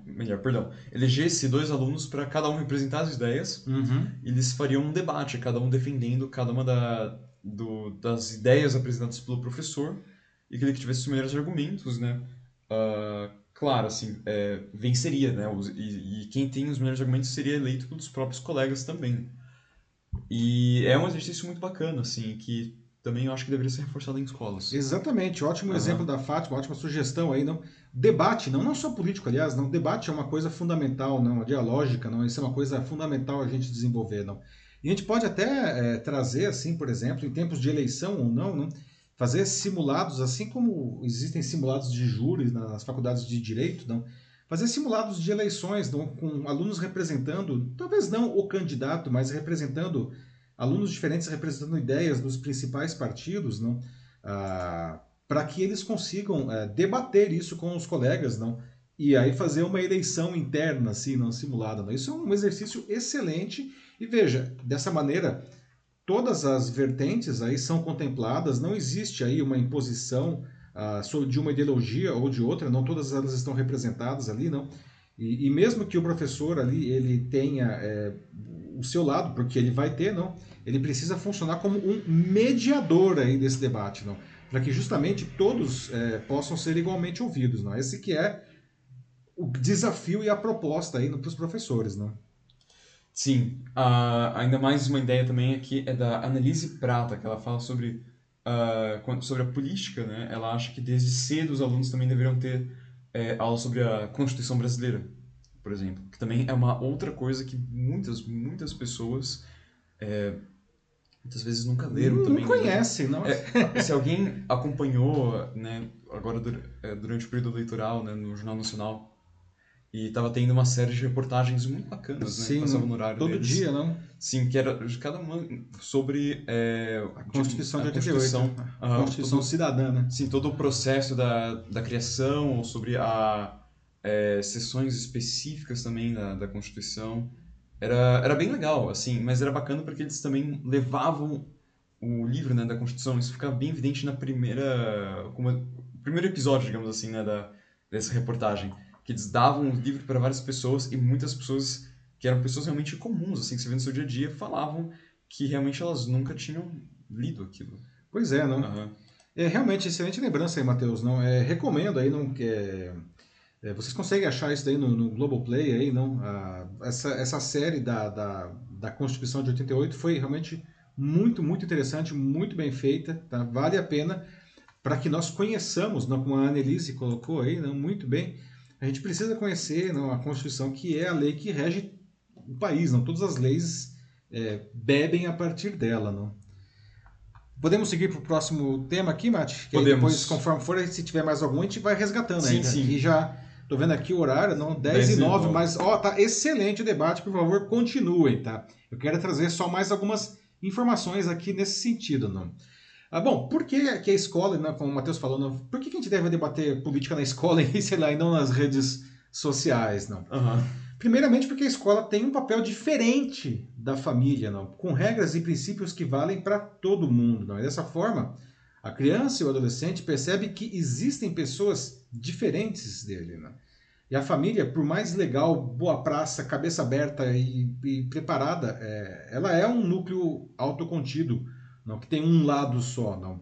melhor, perdão, elegesse dois alunos para cada um representar as ideias, uhum. e eles fariam um debate, cada um defendendo cada uma da, do, das ideias apresentadas pelo professor e aquele que tivesse os melhores argumentos, né? Uh, claro, assim, é, venceria, né? E, e, quem tem os melhores argumentos seria eleito pelos próprios colegas também. E é um exercício muito bacana, assim, que também eu acho que deveria ser reforçado em escolas. Exatamente, ótimo uhum. exemplo da Fátima, ótima sugestão aí, não? Debate, não, não só político, aliás, não, debate é uma coisa fundamental, não, a dialógica, não, isso é uma coisa fundamental a gente desenvolver, não. E a gente pode até é, trazer, assim, por exemplo, em tempos de eleição ou não, não, fazer simulados, assim como existem simulados de júri nas faculdades de direito, não, fazer simulados de eleições com alunos representando, talvez não o candidato, mas representando alunos diferentes, representando ideias dos principais partidos, não, ah, para que eles consigam é, debater isso com os colegas, não, e aí fazer uma eleição interna, assim, não simulada. Não. Isso é um exercício excelente e veja, dessa maneira, todas as vertentes aí são contempladas, não existe aí uma imposição uh, de uma ideologia ou de outra, não todas elas estão representadas ali, não. E, e mesmo que o professor ali ele tenha é, o seu lado, porque ele vai ter, não, ele precisa funcionar como um mediador aí desse debate, não, para que justamente todos é, possam ser igualmente ouvidos, não. Esse que é o desafio e a proposta aí para os professores, não. Sim, uh, ainda mais uma ideia também aqui é da Annelise Prata, que ela fala sobre, uh, sobre a política, né? Ela acha que desde cedo os alunos também deveriam ter é, aula sobre a Constituição Brasileira, por exemplo, que também é uma outra coisa que muitas, muitas pessoas é, muitas vezes nunca leram não, também. Não né? conhece, não. É, se alguém acompanhou, né, agora é, durante o período eleitoral, né, no Jornal Nacional, e tava tendo uma série de reportagens muito bacanas, né? Sim, passavam no horário todo deles. dia, não? Sim, que era de cada uma sobre é, a Constituição de, a 88, Constituição, a Constituição todo, cidadã, né? Sim, todo o processo da, da criação, ou sobre a é, sessões específicas também da, da Constituição. Era, era bem legal, assim, mas era bacana porque eles também levavam o livro né, da Constituição, isso ficava bem evidente na primeira... Como, primeiro episódio, digamos assim, né, da, dessa reportagem que eles davam o livro para várias pessoas e muitas pessoas que eram pessoas realmente comuns, assim, que você vê no seu dia a dia, falavam que realmente elas nunca tinham lido aquilo. Pois é, não? Uhum. É realmente excelente lembrança aí, Matheus. Não, é, recomendo aí, não que é, é, vocês conseguem achar isso daí no, no Globoplay aí, não? Ah, essa, essa série da, da, da Constituição de 88 foi realmente muito, muito interessante, muito bem feita, tá? Vale a pena para que nós conheçamos, não, como a Annelise colocou aí, não, muito bem, a gente precisa conhecer não, a Constituição, que é a lei que rege o país, não? Todas as leis é, bebem a partir dela, não? Podemos seguir para o próximo tema aqui, Mate? Que Podemos. depois, conforme for, se tiver mais algum, a gente vai resgatando Sim, ainda. sim. Aqui já tô vendo aqui o horário, não, 10, 10 e e 9, 9. mas ó, tá excelente o debate, por favor, continuem, tá? Eu quero trazer só mais algumas informações aqui nesse sentido, não? Ah, bom, por que, que a escola, né, como o Matheus falou, não, por que, que a gente deve debater política na escola [laughs] e, sei lá, e não nas redes sociais, não? Aham. Primeiramente porque a escola tem um papel diferente da família, não? com regras e princípios que valem para todo mundo. Não? E dessa forma, a criança e o adolescente percebe que existem pessoas diferentes dele. Não? E a família, por mais legal, boa praça, cabeça aberta e, e preparada, é, ela é um núcleo autocontido, não? que tem um lado só. Não?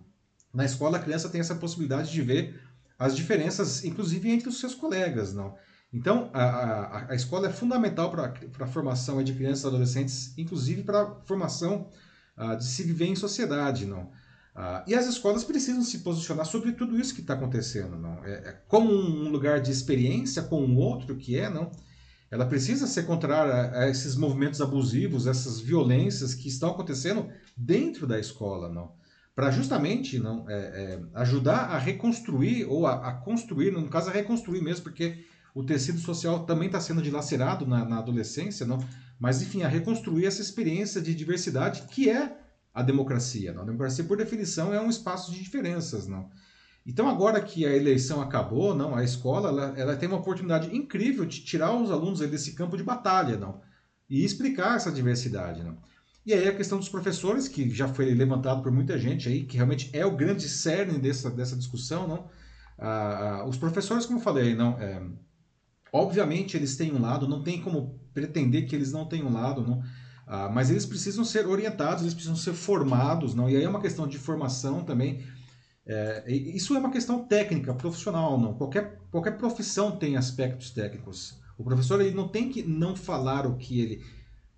Na escola, a criança tem essa possibilidade de ver as diferenças, inclusive entre os seus colegas. Não? Então, a, a, a escola é fundamental para a formação de crianças e adolescentes, inclusive para a formação ah, de se viver em sociedade, não? Ah, e as escolas precisam se posicionar sobre tudo isso que está acontecendo, não? É, é como um lugar de experiência com o outro que é, não? Ela precisa ser contrária a esses movimentos abusivos, essas violências que estão acontecendo dentro da escola, não? Para justamente não é, é, ajudar a reconstruir ou a, a construir, no caso a reconstruir mesmo, porque o tecido social também está sendo dilacerado na, na, adolescência, não? mas enfim, a reconstruir essa experiência de diversidade que é a democracia. Não? A democracia, por definição, é um espaço de diferenças. Não? Então, agora que a eleição acabou, não, a escola ela, ela tem uma oportunidade incrível de tirar os alunos desse campo de batalha não? e explicar essa diversidade. Não? E aí a questão dos professores, que já foi levantado por muita gente aí, que realmente é o grande cerne dessa, dessa discussão. Não? Ah, os professores, como eu falei, não, é, Obviamente eles têm um lado, não tem como pretender que eles não tenham um lado, não. Ah, mas eles precisam ser orientados, eles precisam ser formados, não. E aí é uma questão de formação também. É, isso é uma questão técnica, profissional, não. Qualquer, qualquer profissão tem aspectos técnicos. O professor ele não tem que não falar o que ele,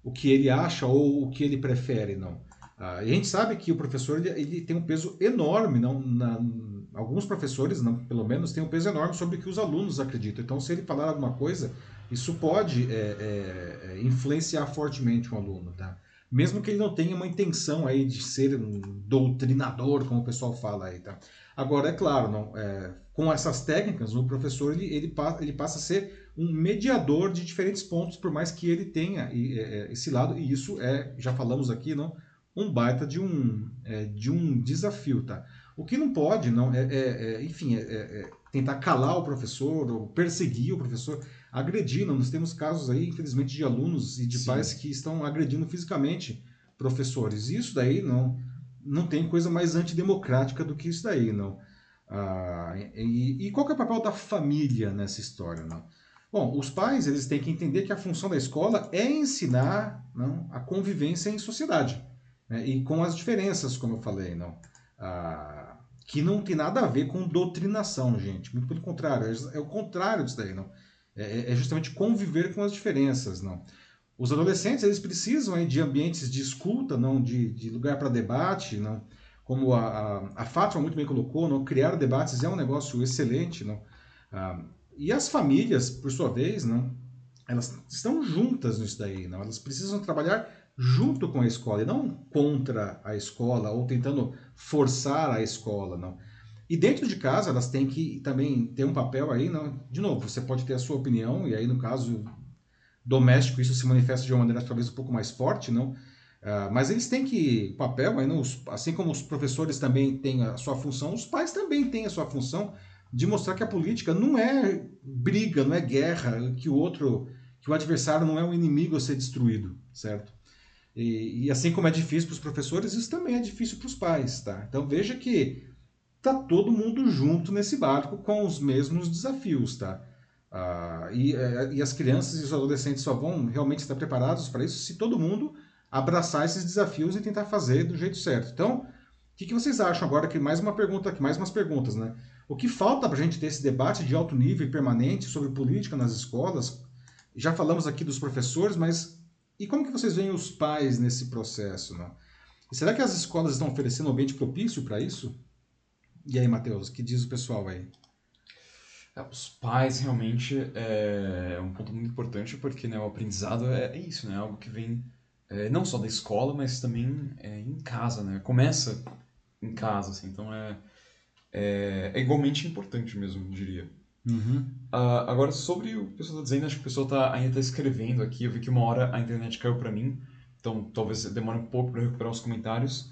o que ele acha ou o que ele prefere, não. Ah, e a gente sabe que o professor ele, ele tem um peso enorme, não, na, alguns professores, não, pelo menos, têm um peso enorme sobre o que os alunos acreditam. Então, se ele falar alguma coisa, isso pode é, é, influenciar fortemente um aluno, tá? Mesmo que ele não tenha uma intenção aí de ser um doutrinador, como o pessoal fala aí, tá? Agora, é claro, não, é, com essas técnicas, o professor ele, ele, ele passa a ser um mediador de diferentes pontos, por mais que ele tenha esse lado, e isso é, já falamos aqui, não, um baita de um, é, de um desafio, tá? O que não pode, não é, é, é enfim, é, é, é tentar calar o professor ou perseguir o professor, agredir. Nós temos casos aí, infelizmente, de alunos e de Sim. pais que estão agredindo fisicamente professores. E isso daí não, não tem coisa mais antidemocrática do que isso daí, não. Ah, e, e, qual é o papel da família nessa história, não? Bom, os pais eles têm que entender que a função da escola é ensinar não, a convivência em sociedade né, e com as diferenças, como eu falei, não. Ah, que não tem nada a ver com doutrinação, gente. Muito pelo contrário, é, é o contrário disso daí, não. É, é, é, justamente conviver com as diferenças, não. Os adolescentes eles precisam aí, de ambientes de escuta, não, de, de lugar para debate, não. Como a, a, a Fátima muito bem colocou, não, criar debates é um negócio excelente, não. Ah, e as famílias, por sua vez, não, elas estão juntas nisso daí, não. Elas precisam trabalhar junto com a escola e não contra a escola ou tentando forçar a escola, não. E dentro de casa elas têm que também ter um papel aí, não. De novo, você pode ter a sua opinião e aí no caso doméstico isso se manifesta de uma maneira talvez um pouco mais forte, não. Uh, mas eles têm que papel, aí, não, assim como os professores também têm a sua função, os pais também têm a sua função de mostrar que a política não é briga, não é guerra, que o outro, que o adversário não é um inimigo a ser destruído, certo? E, e, assim como é difícil para os professores, isso também é difícil para os pais, tá? Então veja que tá todo mundo junto nesse barco com os mesmos desafios, tá? Ah, e, é, e as crianças e os adolescentes só vão realmente estar preparados para isso se todo mundo abraçar esses desafios e tentar fazer do jeito certo. Então, que, que vocês acham agora que mais uma pergunta, que mais umas perguntas, né? O que falta para a gente ter esse debate de alto nível e permanente sobre política nas escolas? Já falamos aqui dos professores, mas e como que vocês veem os pais nesse processo, né? E será que as escolas estão oferecendo um ambiente propício para isso? E aí, Matheus, o que diz o pessoal aí? É, os pais realmente é um ponto muito importante porque né, o aprendizado é, é isso, né? Algo que vem é, não só da escola, mas também é, em casa, né? Começa em casa, assim, então é, é, é igualmente importante mesmo, diria. Uhum. Uh, agora, sobre o que o pessoal está dizendo, acho que o pessoal tá, ainda está escrevendo aqui. Eu vi que uma hora a internet caiu para mim, então talvez demore um pouco para recuperar os comentários.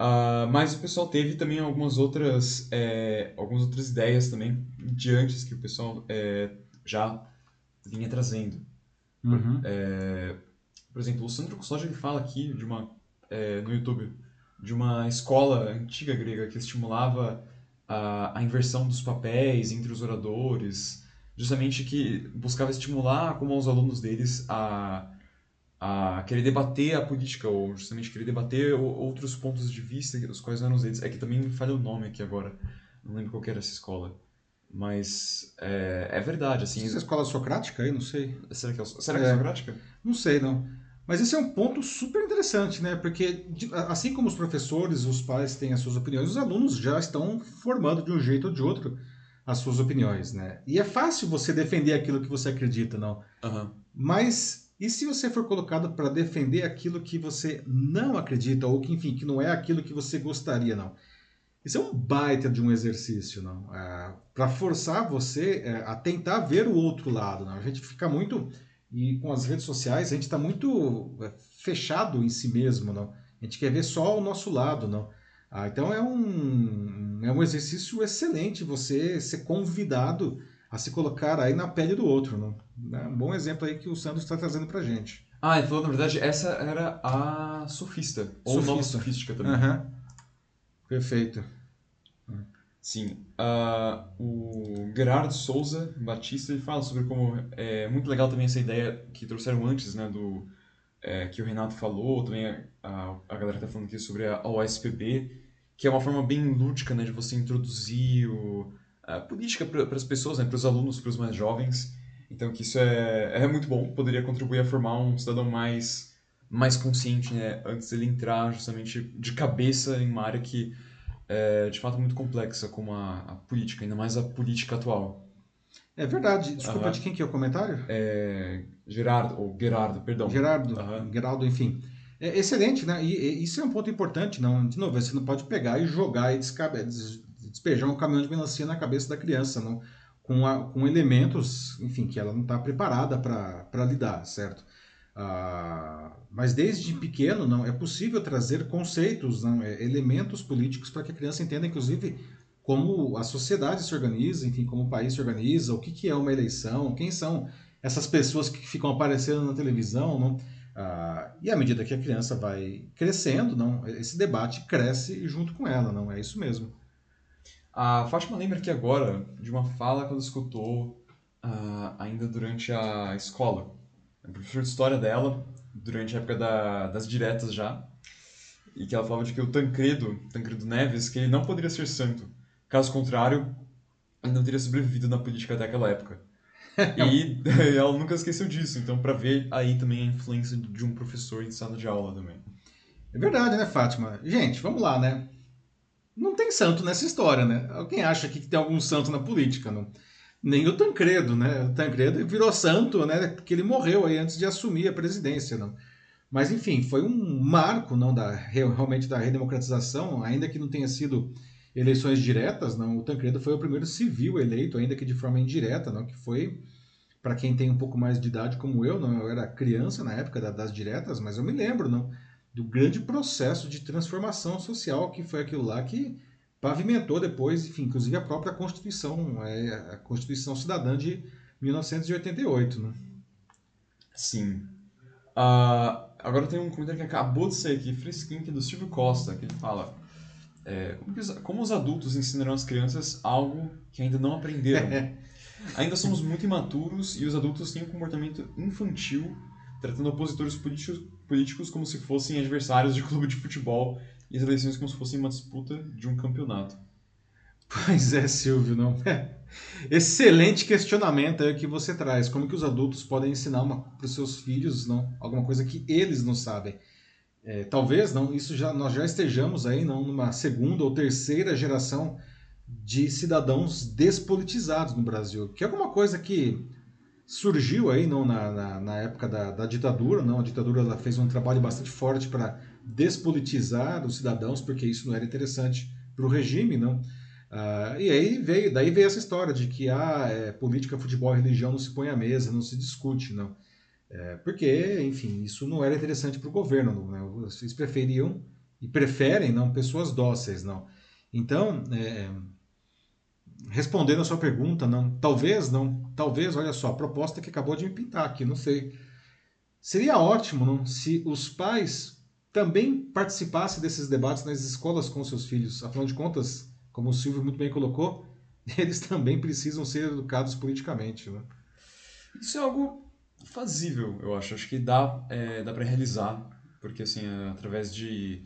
Uh, mas o pessoal teve também algumas outras, é, algumas outras ideias também de antes que o pessoal é, já vinha trazendo. Uhum. É, por exemplo, o Sandro Custódio ele fala aqui de uma, é, no YouTube de uma escola antiga grega que estimulava a, a inversão dos papéis entre os oradores, justamente que buscava estimular como os alunos deles a a querer debater a política, ou justamente querer debater outros pontos de vista, os quais eram os deles. É que também me falha o nome aqui agora, não lembro qual era essa escola. Mas é, é verdade, assim... Essa escola socrática aí, não sei. Será que é, será que é, é socrática? Não sei, não. Mas esse é um ponto super interessante, né? Porque assim como os professores, os pais têm as suas opiniões, os alunos já estão formando de um jeito ou de outro as suas opiniões, né? E é fácil você defender aquilo que você acredita, não? Uhum. Mas e se você for colocado para defender aquilo que você não acredita, ou que, enfim, que não é aquilo que você gostaria, não? Isso é um baita de um exercício, não? É, para forçar você é, a tentar ver o outro lado, não? A gente fica muito, e com as redes sociais, a gente está muito é, fechado em si mesmo, não? A gente quer ver só o nosso lado, não? Ah, então é um, é um exercício excelente você ser convidado a se colocar aí na pele do outro. Né? É um bom exemplo aí que o Sandro está trazendo para gente. Ah, ele falou, na verdade, essa era a sofista. Ou sofista. nova sofística também. Uhum. Perfeito. Sim. Uh, o Gerardo Souza Batista ele fala sobre como é muito legal também essa ideia que trouxeram antes, né, do é, que o Renato falou, também a, a galera está falando aqui sobre a OSPB, que é uma forma bem lúdica, né, de você introduzir o, a política para as pessoas, né, para os alunos, para os mais jovens. Então, que isso é, é muito bom, poderia contribuir a formar um cidadão mais, mais consciente, né, antes dele entrar justamente de cabeça em uma área que é, de fato, muito complexa, como a, a política, ainda mais a política atual. É verdade. Desculpa, uhum. de quem que é o comentário? É, Gerardo, ou Gerardo, perdão. Gerardo, uhum. Geraldo, enfim. É excelente, né? E, e, isso é um ponto importante, não. De novo, você não pode pegar e jogar e descabe, despejar um caminhão de melancia na cabeça da criança, não, com, a, com elementos, enfim, que ela não está preparada para lidar, certo? Ah, mas desde pequeno não é possível trazer conceitos, não, é, elementos políticos para que a criança entenda, inclusive, como a sociedade se organiza, enfim, como o país se organiza, o que, que é uma eleição, quem são essas pessoas que ficam aparecendo na televisão, não? Ah, e à medida que a criança vai crescendo, não, esse debate cresce junto com ela, não é isso mesmo. A Fátima lembra aqui agora de uma fala que ela escutou uh, ainda durante a escola. O professor de história dela, durante a época da, das diretas já, e que ela falava de que o Tancredo, Tancredo Neves, que ele não poderia ser santo. Caso contrário, ele não teria sobrevivido na política até aquela época. [laughs] e [laughs] ela nunca esqueceu disso, então para ver aí também a influência de um professor em sala de aula também. É verdade, né, Fátima? Gente, vamos lá, né? não tem santo nessa história, né? Alguém acha que tem algum santo na política, não? Nem o Tancredo, né? O Tancredo virou santo, né? Porque ele morreu aí antes de assumir a presidência, não? Mas enfim, foi um marco, não, da realmente da redemocratização, ainda que não tenha sido eleições diretas, não. O Tancredo foi o primeiro civil eleito, ainda que de forma indireta, não, que foi para quem tem um pouco mais de idade como eu, não, eu era criança na época das diretas, mas eu me lembro, não, do grande processo de transformação social que foi aquilo lá que pavimentou depois, enfim, inclusive a própria Constituição, é, a Constituição Cidadã de 1988. Né? Sim. Uh, agora tem um comentário que acabou de sair aqui, fresquinho, que é do Silvio Costa, que ele fala é, como, os, como, os, adultos ensinarão as crianças algo que ainda não aprenderam? [laughs] ainda somos muito imaturos e os adultos têm um comportamento infantil tratando opositores políticos, políticos como se fossem adversários de clube de futebol e as eleições como se fossem uma disputa de um campeonato. Pois é, Silvio, não. Excelente questionamento aí que você traz. Como que os adultos podem ensinar para os seus filhos não, alguma coisa que eles não sabem? É, talvez não, isso já nós já estejamos aí não numa segunda ou terceira geração de cidadãos despolitizados no Brasil, que é alguma coisa que surgiu aí não na, na, na época da, da, ditadura, não a ditadura ela fez um trabalho bastante forte para despolitizar os cidadãos, porque isso não era interessante para o regime, não. Uh, e aí veio, daí veio essa história de que ah, é, política, futebol e religião não se põe à mesa, não se discute, não. É, porque, enfim, isso não era interessante para o governo, não, né? Vocês preferiam e preferem, não, pessoas dóceis, não. Então, é, respondendo a sua pergunta, não, talvez, não, talvez, olha só, a proposta que acabou de me pintar aqui, não sei. Seria ótimo, não, se os pais também participassem desses debates nas escolas com seus filhos. Afinal de contas, como o Silvio muito bem colocou, [laughs] eles também precisam ser educados politicamente. Né? Isso é algo fazível, eu acho. Acho que dá, é, dá para realizar, porque assim, é, através de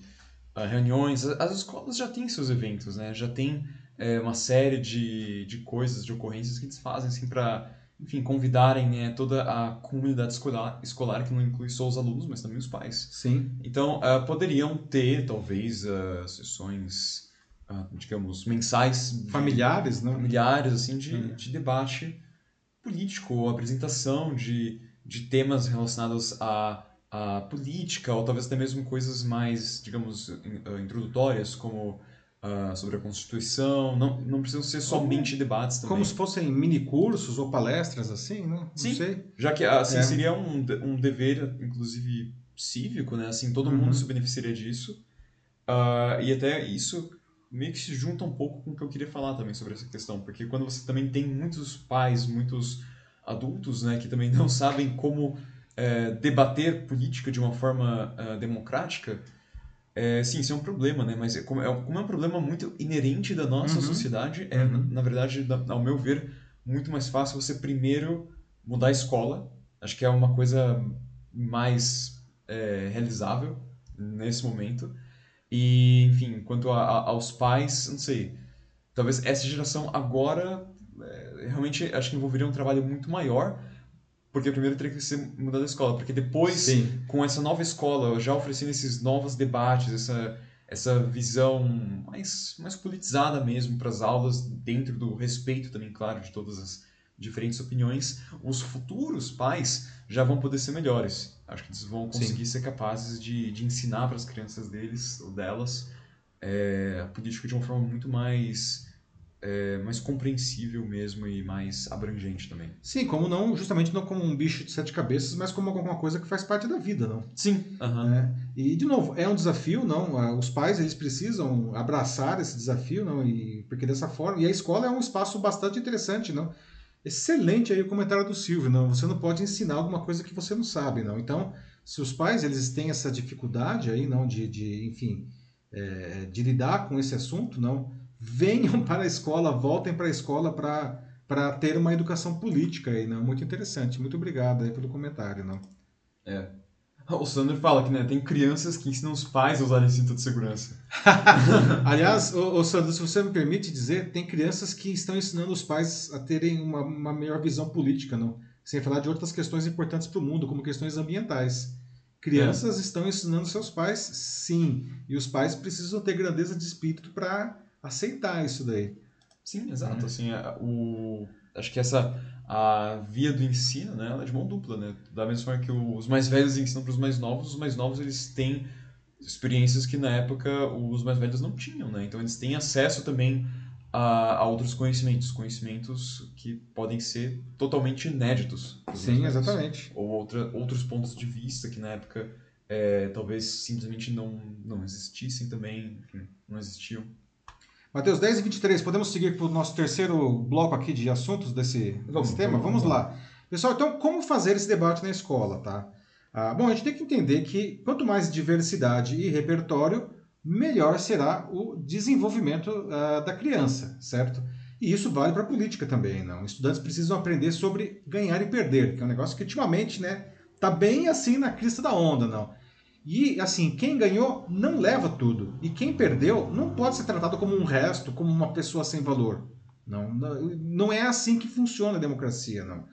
uh, reuniões, as escolas já têm seus eventos, né? Já tem é, uma série de, de coisas, de ocorrências que eles fazem assim para enfim, convidarem né, toda a comunidade escolar, escolar, que não inclui só os alunos, mas também os pais. Sim. Então, uh, poderiam ter, talvez, uh, sessões ah, digamos, mensais. Familiares, de, né? Familiares, assim, de, é. de debate político, ou apresentação de, de temas relacionados à, à política, ou talvez até mesmo coisas mais, digamos, ah, introdutórias, como uh, sobre a Constituição. Não, não precisam ser somente como, debates também. Como se fossem mini cursos ou palestras, assim, né? Não Sim, sei. já que assim, é. seria um, um dever, inclusive, cívico, né? Assim, todo uhum. mundo se beneficiaria disso. Uh, e até isso meio que se junta um pouco com o que eu queria falar também sobre essa questão, porque quando você também tem muitos pais, muitos adultos, né, que também [laughs] não sabem como é, debater política de uma forma uh, democrática, é, sim, isso é um problema, né? Mas é, como, é, como é um problema muito inerente da nossa uhum. sociedade, é, uhum. na, verdade, da, ao meu ver, muito mais fácil você primeiro mudar a escola. Acho que é uma coisa mais é, realizável nesse momento. E, enfim, quanto a, a, aos pais, não sei. Talvez essa geração agora é, realmente acho que envolveria um trabalho muito maior, porque primeiro teria que ser mudado a escola, porque depois, Sim. com essa nova escola, já oferecendo esses novos debates, essa, essa visão mais, mais politizada mesmo para as aulas, dentro do respeito também, claro, de todas as diferentes opiniões, os futuros pais já vão poder ser melhores. Acho que eles vão conseguir Sim. ser capazes de, de ensinar para as crianças deles ou delas é, a política de uma forma muito mais é, mais compreensível mesmo e mais abrangente também. Sim, como não, justamente não como um bicho de sete cabeças, mas como alguma coisa que faz parte da vida, não? Sim. Uhum. É, e de novo, é um desafio, não? Os pais eles precisam abraçar esse desafio, não? E porque dessa forma e a escola é um espaço bastante interessante, não? Excelente aí o comentário do Silvio, não? Você não pode ensinar alguma coisa que você não sabe, não? Então, se os pais eles têm essa dificuldade aí, não, de, de enfim, é, de lidar com esse assunto, não, venham [laughs] para a escola, voltem para a escola para ter uma educação política aí, não? Muito interessante. Muito obrigado aí pelo comentário, não? É. O Sandro fala que né, tem crianças que ensinam os pais a usarem cinto de segurança. [laughs] Aliás, o, o Sandro, se você me permite dizer, tem crianças que estão ensinando os pais a terem uma, uma melhor visão política, não? Sem falar de outras questões importantes para o mundo, como questões ambientais. Crianças é. estão ensinando seus pais, sim, e os pais precisam ter grandeza de espírito para aceitar isso daí. Sim, exato. Uhum. Assim, o, acho que essa a via do ensino, né, ela é de mão dupla, né? Da mesma forma que os mais velhos ensinam para os mais novos, os mais novos eles têm experiências que na época os mais velhos não tinham, né? Então eles têm acesso também a, a outros conhecimentos, conhecimentos que podem ser totalmente inéditos. Sim, exatamente. Ou outra, outros pontos de vista que na época é, talvez simplesmente não, não existissem também, enfim, não existiam. Mateus, 10 e 23, podemos seguir para o nosso terceiro bloco aqui de assuntos desse, vamos, desse tema? Vamos, vamos lá. Pessoal, então, como fazer esse debate na escola, tá? Ah, bom, a gente tem que entender que quanto mais diversidade e repertório, melhor será o desenvolvimento ah, da criança, certo? E isso vale para a política também, não? Estudantes precisam aprender sobre ganhar e perder, que é um negócio que ultimamente, né, tá bem assim na crista da onda, não? E, assim, quem ganhou não leva tudo. E quem perdeu não pode ser tratado como um resto, como uma pessoa sem valor. Não, não é assim que funciona a democracia, não.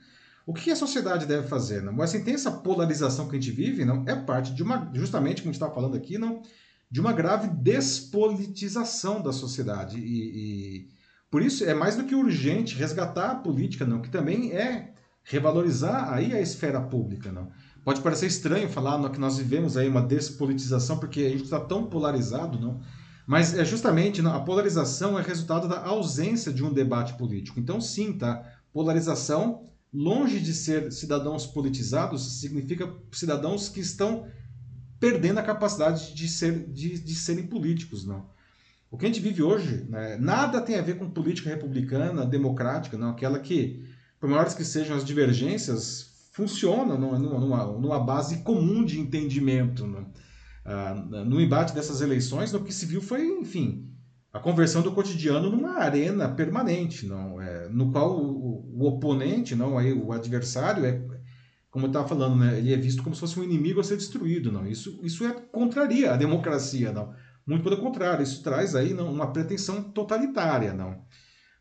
O que a sociedade deve fazer? Não? Assim, essa polarização que a gente vive, não? É parte de uma, justamente como a gente estava falando aqui, não? De uma grave despolitização da sociedade. E, e, por isso é mais do que urgente resgatar a política, não? Que também é revalorizar aí a esfera pública, não? Pode parecer estranho falar que nós vivemos aí uma despolitização porque a gente está tão polarizado, não? Mas é justamente a polarização é resultado da ausência de um debate político. Então, sim, tá? Polarização, longe de ser cidadãos politizados, significa cidadãos que estão perdendo a capacidade de, ser, de, de serem políticos, não? O que a gente vive hoje, né, nada tem a ver com política republicana, democrática, não, aquela que, por maiores que sejam as divergências, funciona numa, numa, numa base comum de entendimento. Né? Ah, no embate dessas eleições, o que se viu foi, enfim, a conversão do cotidiano numa arena permanente, não é, no qual o, o, oponente, não aí o adversário é, como eu estava falando, né, ele é visto como se fosse um inimigo a ser destruído, não. Isso isso é contraria a democracia, não. Muito pelo contrário, isso traz aí não, uma pretensão totalitária, não.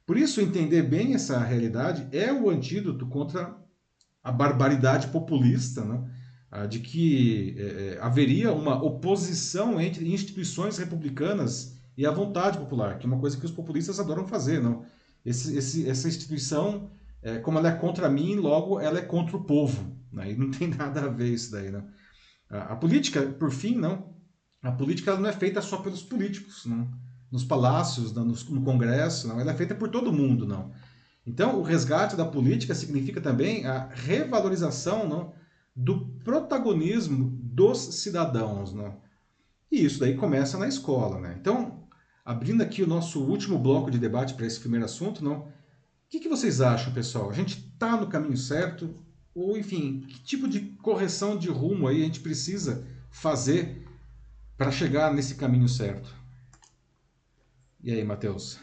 Por isso entender bem essa realidade é o antídoto contra a barbaridade populista, né? de que é, é, haveria uma oposição entre instituições republicanas e a vontade popular, que é uma coisa que os populistas adoram fazer. Não? Esse, esse, essa instituição, é, como ela é contra mim, logo ela é contra o povo. Né? E não tem [laughs] nada a ver isso daí. Não? A, a política, por fim, não. A política não é feita só pelos políticos, não. nos palácios, no, no Congresso, não. Ela é feita por todo mundo, não. Então, o resgate da política significa também a revalorização não, do protagonismo dos cidadãos. Não? E isso daí começa na escola. Né? Então, abrindo aqui o nosso último bloco de debate para esse primeiro assunto, não? o que, que vocês acham, pessoal? A gente está no caminho certo? Ou, enfim, que tipo de correção de rumo aí a gente precisa fazer para chegar nesse caminho certo? E aí, Matheus?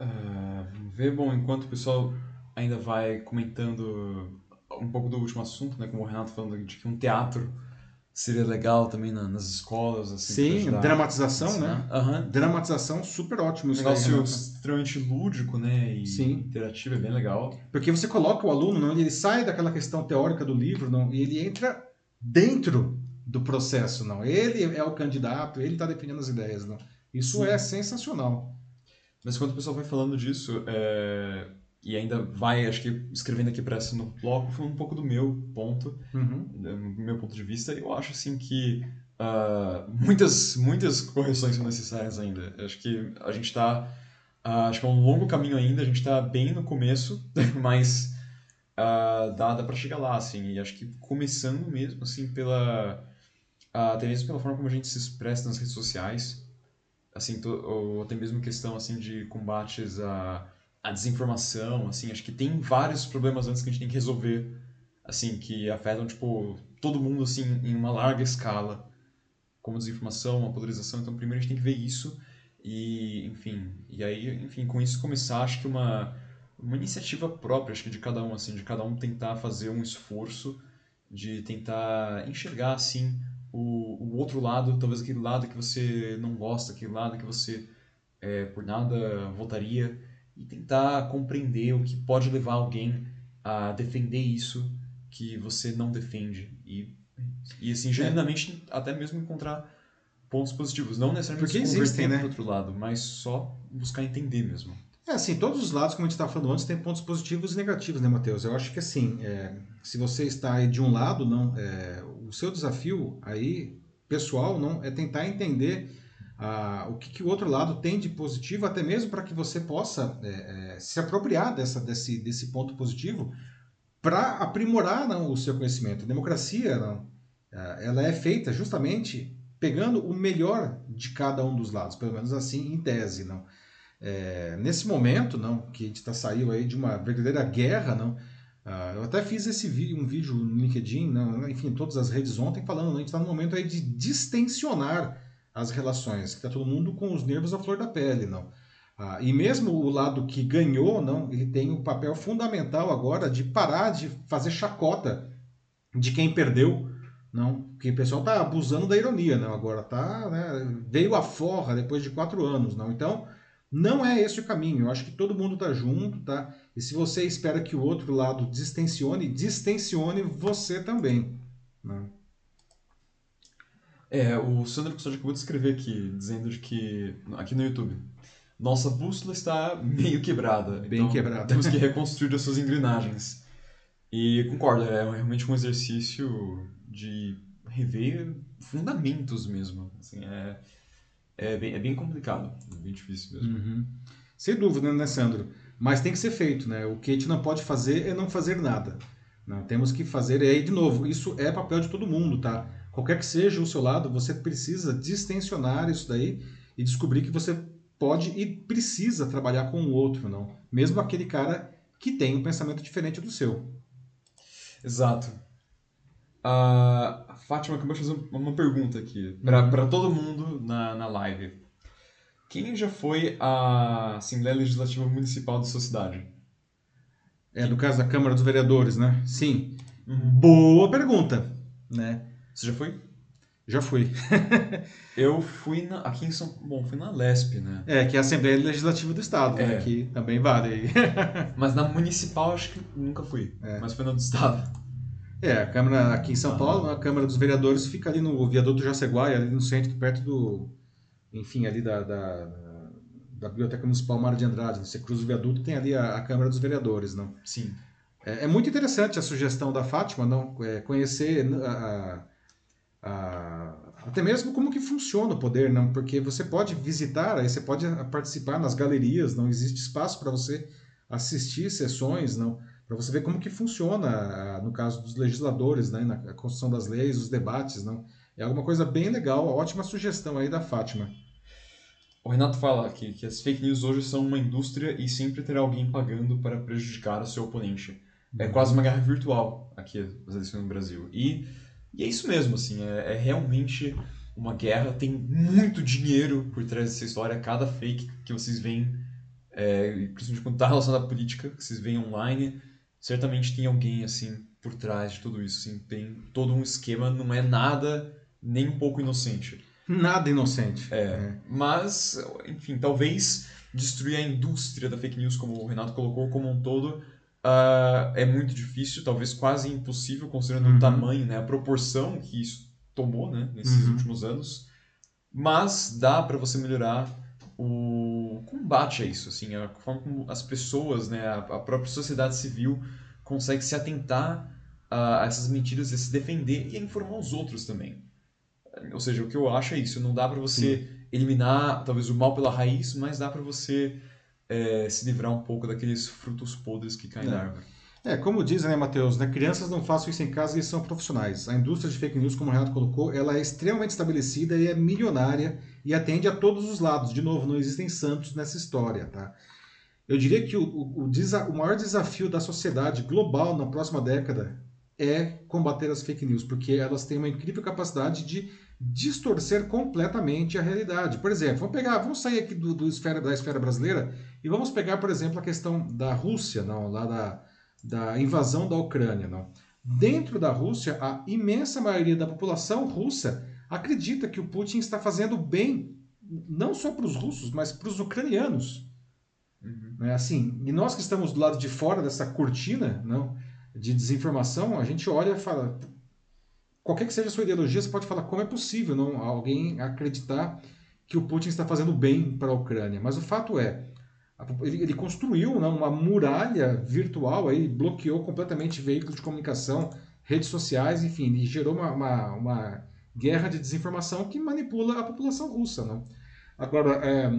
Uh, ver, bom, enquanto o pessoal ainda vai comentando um pouco do último assunto, né, como o Renato falando de que um teatro seria legal também na, nas escolas, assim. Sim, dramatização, assim, né? Uhum. Dramatização, super ótimo. Um negócio aí, extremamente lúdico, né? E Sim. interativo, é bem legal. Porque você coloca o aluno, não, ele sai daquela questão teórica do livro, não, e ele entra dentro do processo, não. Ele é o candidato, ele está definindo as ideias, não. Isso Sim. é sensacional. Mas quando o pessoal vai falando disso, é... e ainda vai, acho que escrevendo aqui para esse no bloco, falando um pouco do meu ponto, uhum. do meu ponto de vista, eu acho assim que uh, muitas, muitas correções são necessárias ainda. Eu acho que a gente está, uh, acho que é um longo caminho ainda, a gente está bem no começo, [laughs] mas uh, dá, dá para chegar lá, assim, e acho que começando mesmo, assim, pela, até mesmo pela forma como a gente se expressa nas redes sociais, assim, to, ou até mesmo questão assim de combates à, à desinformação, assim, acho que tem vários problemas antes que a gente tem que resolver, assim, que afetam, tipo, todo mundo, assim, em uma larga escala, como desinformação, a polarização, então primeiro a gente tem que ver isso e, enfim, e aí, enfim, com isso começar, acho que uma, uma iniciativa própria, acho que de cada um, assim, de cada um tentar fazer um esforço de tentar enxergar, assim, o, o outro lado, talvez aquele lado que você não gosta, aquele lado que você é, por nada votaria, e tentar compreender o que pode levar alguém a defender isso que você não defende. E, e assim, genuinamente, é. até mesmo encontrar pontos positivos. Não necessariamente Porque existem, né? outro lado, mas só buscar entender mesmo. É, assim, todos os lados, como a gente estava falando antes, tem pontos positivos e negativos, né, Matheus? Eu acho que, assim, é, se você está aí de um lado, não, é, o seu desafio aí, pessoal, não é tentar entender o que, que, o outro lado tem de positivo, até mesmo para que você possa é, é, se apropriar dessa, desse, desse ponto positivo para aprimorar não, o seu conhecimento. A democracia, não, é, ela é feita justamente pegando o melhor de cada um dos lados, pelo menos assim em tese, não. É, nesse momento, não, que a gente está saindo aí de uma verdadeira guerra, não, Uh, eu até fiz esse vídeo, um vídeo no LinkedIn, não, enfim, todas as redes ontem, falando, né, a gente está no momento aí de distensionar as relações, que está todo mundo com os nervos à flor da pele, não. Uh, e mesmo o lado que ganhou, não, ele tem um papel fundamental agora de parar de fazer chacota de quem perdeu, Não, porque o pessoal tá abusando da ironia, não. Agora tá, né, veio a forra depois de quatro anos, não. Então, não é esse o caminho. Eu acho que todo mundo tá junto, tá? E se você espera que o outro lado distensione, distensione você também. Né? É, o Sandro Custódio acabou de escrever aqui, dizendo de que, aqui no YouTube, nossa bússola está meio quebrada. Bem então quebrada. Temos que [laughs] reconstruir as suas engrenagens. E concordo, é realmente um exercício de rever fundamentos mesmo. Assim, é, é, bem, é bem complicado, é bem difícil mesmo. Uhum. Sem dúvida, né, Sandro? Mas tem que ser feito, né? O que a gente não pode fazer é não fazer nada. Não, temos que fazer, e aí, de novo, isso é papel de todo mundo, tá? Qualquer que seja o seu lado, você precisa distensionar isso daí e descobrir que você pode e precisa trabalhar com o outro, não? Mesmo aquele cara que tem um pensamento diferente do seu. Exato. A Fátima acabou de fazer uma pergunta aqui, para Uhum. todo mundo na, na live. Quem já foi à Assembleia Legislativa Municipal da sua cidade? É, no caso da Câmara dos Vereadores, né? Sim. Uhum. Boa pergunta, né? Você já foi? Já fui. [laughs] Eu fui na, aqui em São Bom, fui na Lesp, né? É, que é a Assembleia Legislativa do Estado, né? É. Que também vale aí. [laughs] Mas na municipal acho que nunca fui. É. Mas foi na do estado. É, a Câmara aqui em São Aham. Paulo, a Câmara dos Vereadores fica ali no viaduto Jaceguai, ali no centro, perto do. Enfim, ali da, da, da Biblioteca Municipal Mário de Andrade. Você cruza o viaduto tem ali a, a Câmara dos Vereadores, não? Sim. É, é muito interessante a sugestão da Fátima, não? É, conhecer a, a- até mesmo como que funciona o poder, não? Porque você pode visitar, aí você pode participar nas galerias, não existe espaço para você assistir sessões, não? Para você ver como que funciona, ah, no caso dos legisladores, né? Na construção das leis, os debates, não? É alguma coisa bem legal, ótima sugestão aí da Fátima. O Renato fala aqui que as fake news hoje são uma indústria e sempre terá alguém pagando para prejudicar o seu oponente. É quase uma guerra virtual aqui as eleições no Brasil. E, e é isso mesmo, assim, é, é realmente uma guerra, tem muito dinheiro por trás dessa história. Cada fake que vocês veem, é, principalmente quando está relacionado à política, que vocês veem online, certamente tem alguém assim por trás de tudo isso. Assim, tem todo um esquema, não é nada nem um pouco inocente. Nada inocente. É, mas, enfim, talvez destruir a indústria da fake news, como o Renato colocou, como um todo, ah, é muito difícil, talvez quase impossível, considerando Uhum. o tamanho, né, a proporção que isso tomou né, nesses Uhum. últimos anos. Mas dá para você melhorar o combate a isso, assim, a forma como as pessoas, né, a, a própria sociedade civil consegue se atentar a essas mentiras e se defender e a informar os outros também. Ou seja, o que eu acho é isso, não dá para você eliminar talvez o mal pela raiz, mas dá para você é, se livrar um pouco daqueles frutos podres que caem É. da árvore. É, como dizem, né, Matheus, né, crianças não façam isso em casa, eles são profissionais. A indústria de fake news, como o Renato colocou, ela é extremamente estabelecida e é milionária e atende a todos os lados. De novo, não existem santos nessa história, tá? Eu diria que o, o, o maior desafio da sociedade global na próxima década é combater as fake news, porque elas têm uma incrível capacidade de distorcer completamente a realidade. Por exemplo, vamos pegar, vamos sair aqui do, do esfera, da esfera brasileira e vamos pegar, por exemplo, a questão da Rússia, não, lá da, da invasão da Ucrânia. Não. Dentro da Rússia, a imensa maioria da população russa acredita que o Putin está fazendo bem, não só para os russos, mas para os ucranianos. Uhum. Né? Assim, e nós que estamos do lado de fora dessa cortina não, de desinformação, a gente olha e fala. Qualquer que seja a sua ideologia, você pode falar como é possível não, alguém acreditar que o Putin está fazendo bem para a Ucrânia. Mas o fato é, ele, ele construiu não, uma muralha virtual, aí, bloqueou completamente veículos de comunicação, redes sociais, enfim, e gerou uma, uma, uma guerra de desinformação que manipula a população russa. Não? Agora, é,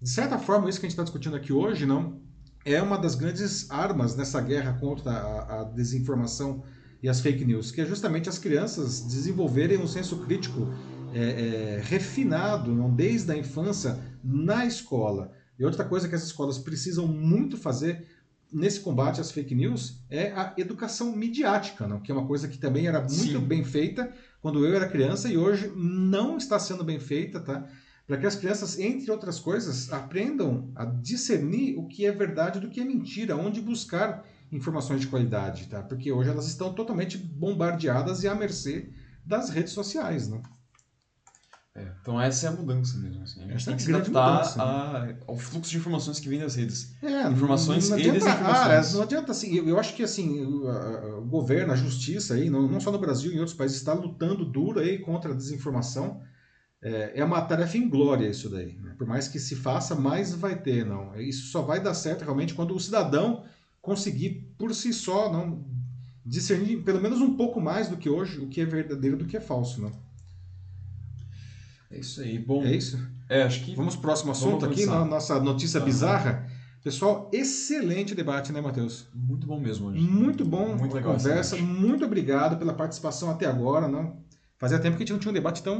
de certa forma, isso que a gente está discutindo aqui hoje, não é uma das grandes armas nessa guerra contra a, a desinformação e as fake news, que é justamente as crianças desenvolverem um senso crítico é, é, refinado, não desde a infância, na escola. E outra coisa que as escolas precisam muito fazer nesse combate às fake news é a educação midiática, não? que é uma coisa que também era muito Sim. bem feita quando eu era criança e hoje não está sendo bem feita, tá? Para que as crianças, entre outras coisas, aprendam a discernir o que é verdade do que é mentira, onde buscar informações de qualidade, tá? Porque hoje elas estão totalmente bombardeadas e à mercê das redes sociais, né? É, então essa é a mudança mesmo. Assim. A gente Essa tem é que a se adaptar mudança, a- ao fluxo de informações que vem das redes. É, Informações não, e adianta, desinformações. ah, não adianta assim, eu, eu acho que assim, o, a- o governo, a justiça aí, não, não só no Brasil, em outros países, está lutando duro aí contra a desinformação. É, é uma tarefa inglória isso daí. né? Por mais que se faça, mais vai ter, não. Isso só vai dar certo realmente quando o cidadão conseguir por si só não discernir pelo menos um pouco mais do que hoje o que é verdadeiro do que é falso, né? É isso aí. Bom, É isso. é, acho que Vamos pro próximo assunto aqui, na nossa notícia Aham. bizarra. Pessoal, excelente debate, né, Matheus? muito bom mesmo hoje. Muito bom Muito a legal conversa. Muito obrigado pela participação até agora. Não? Fazia tempo que a gente não tinha um debate tão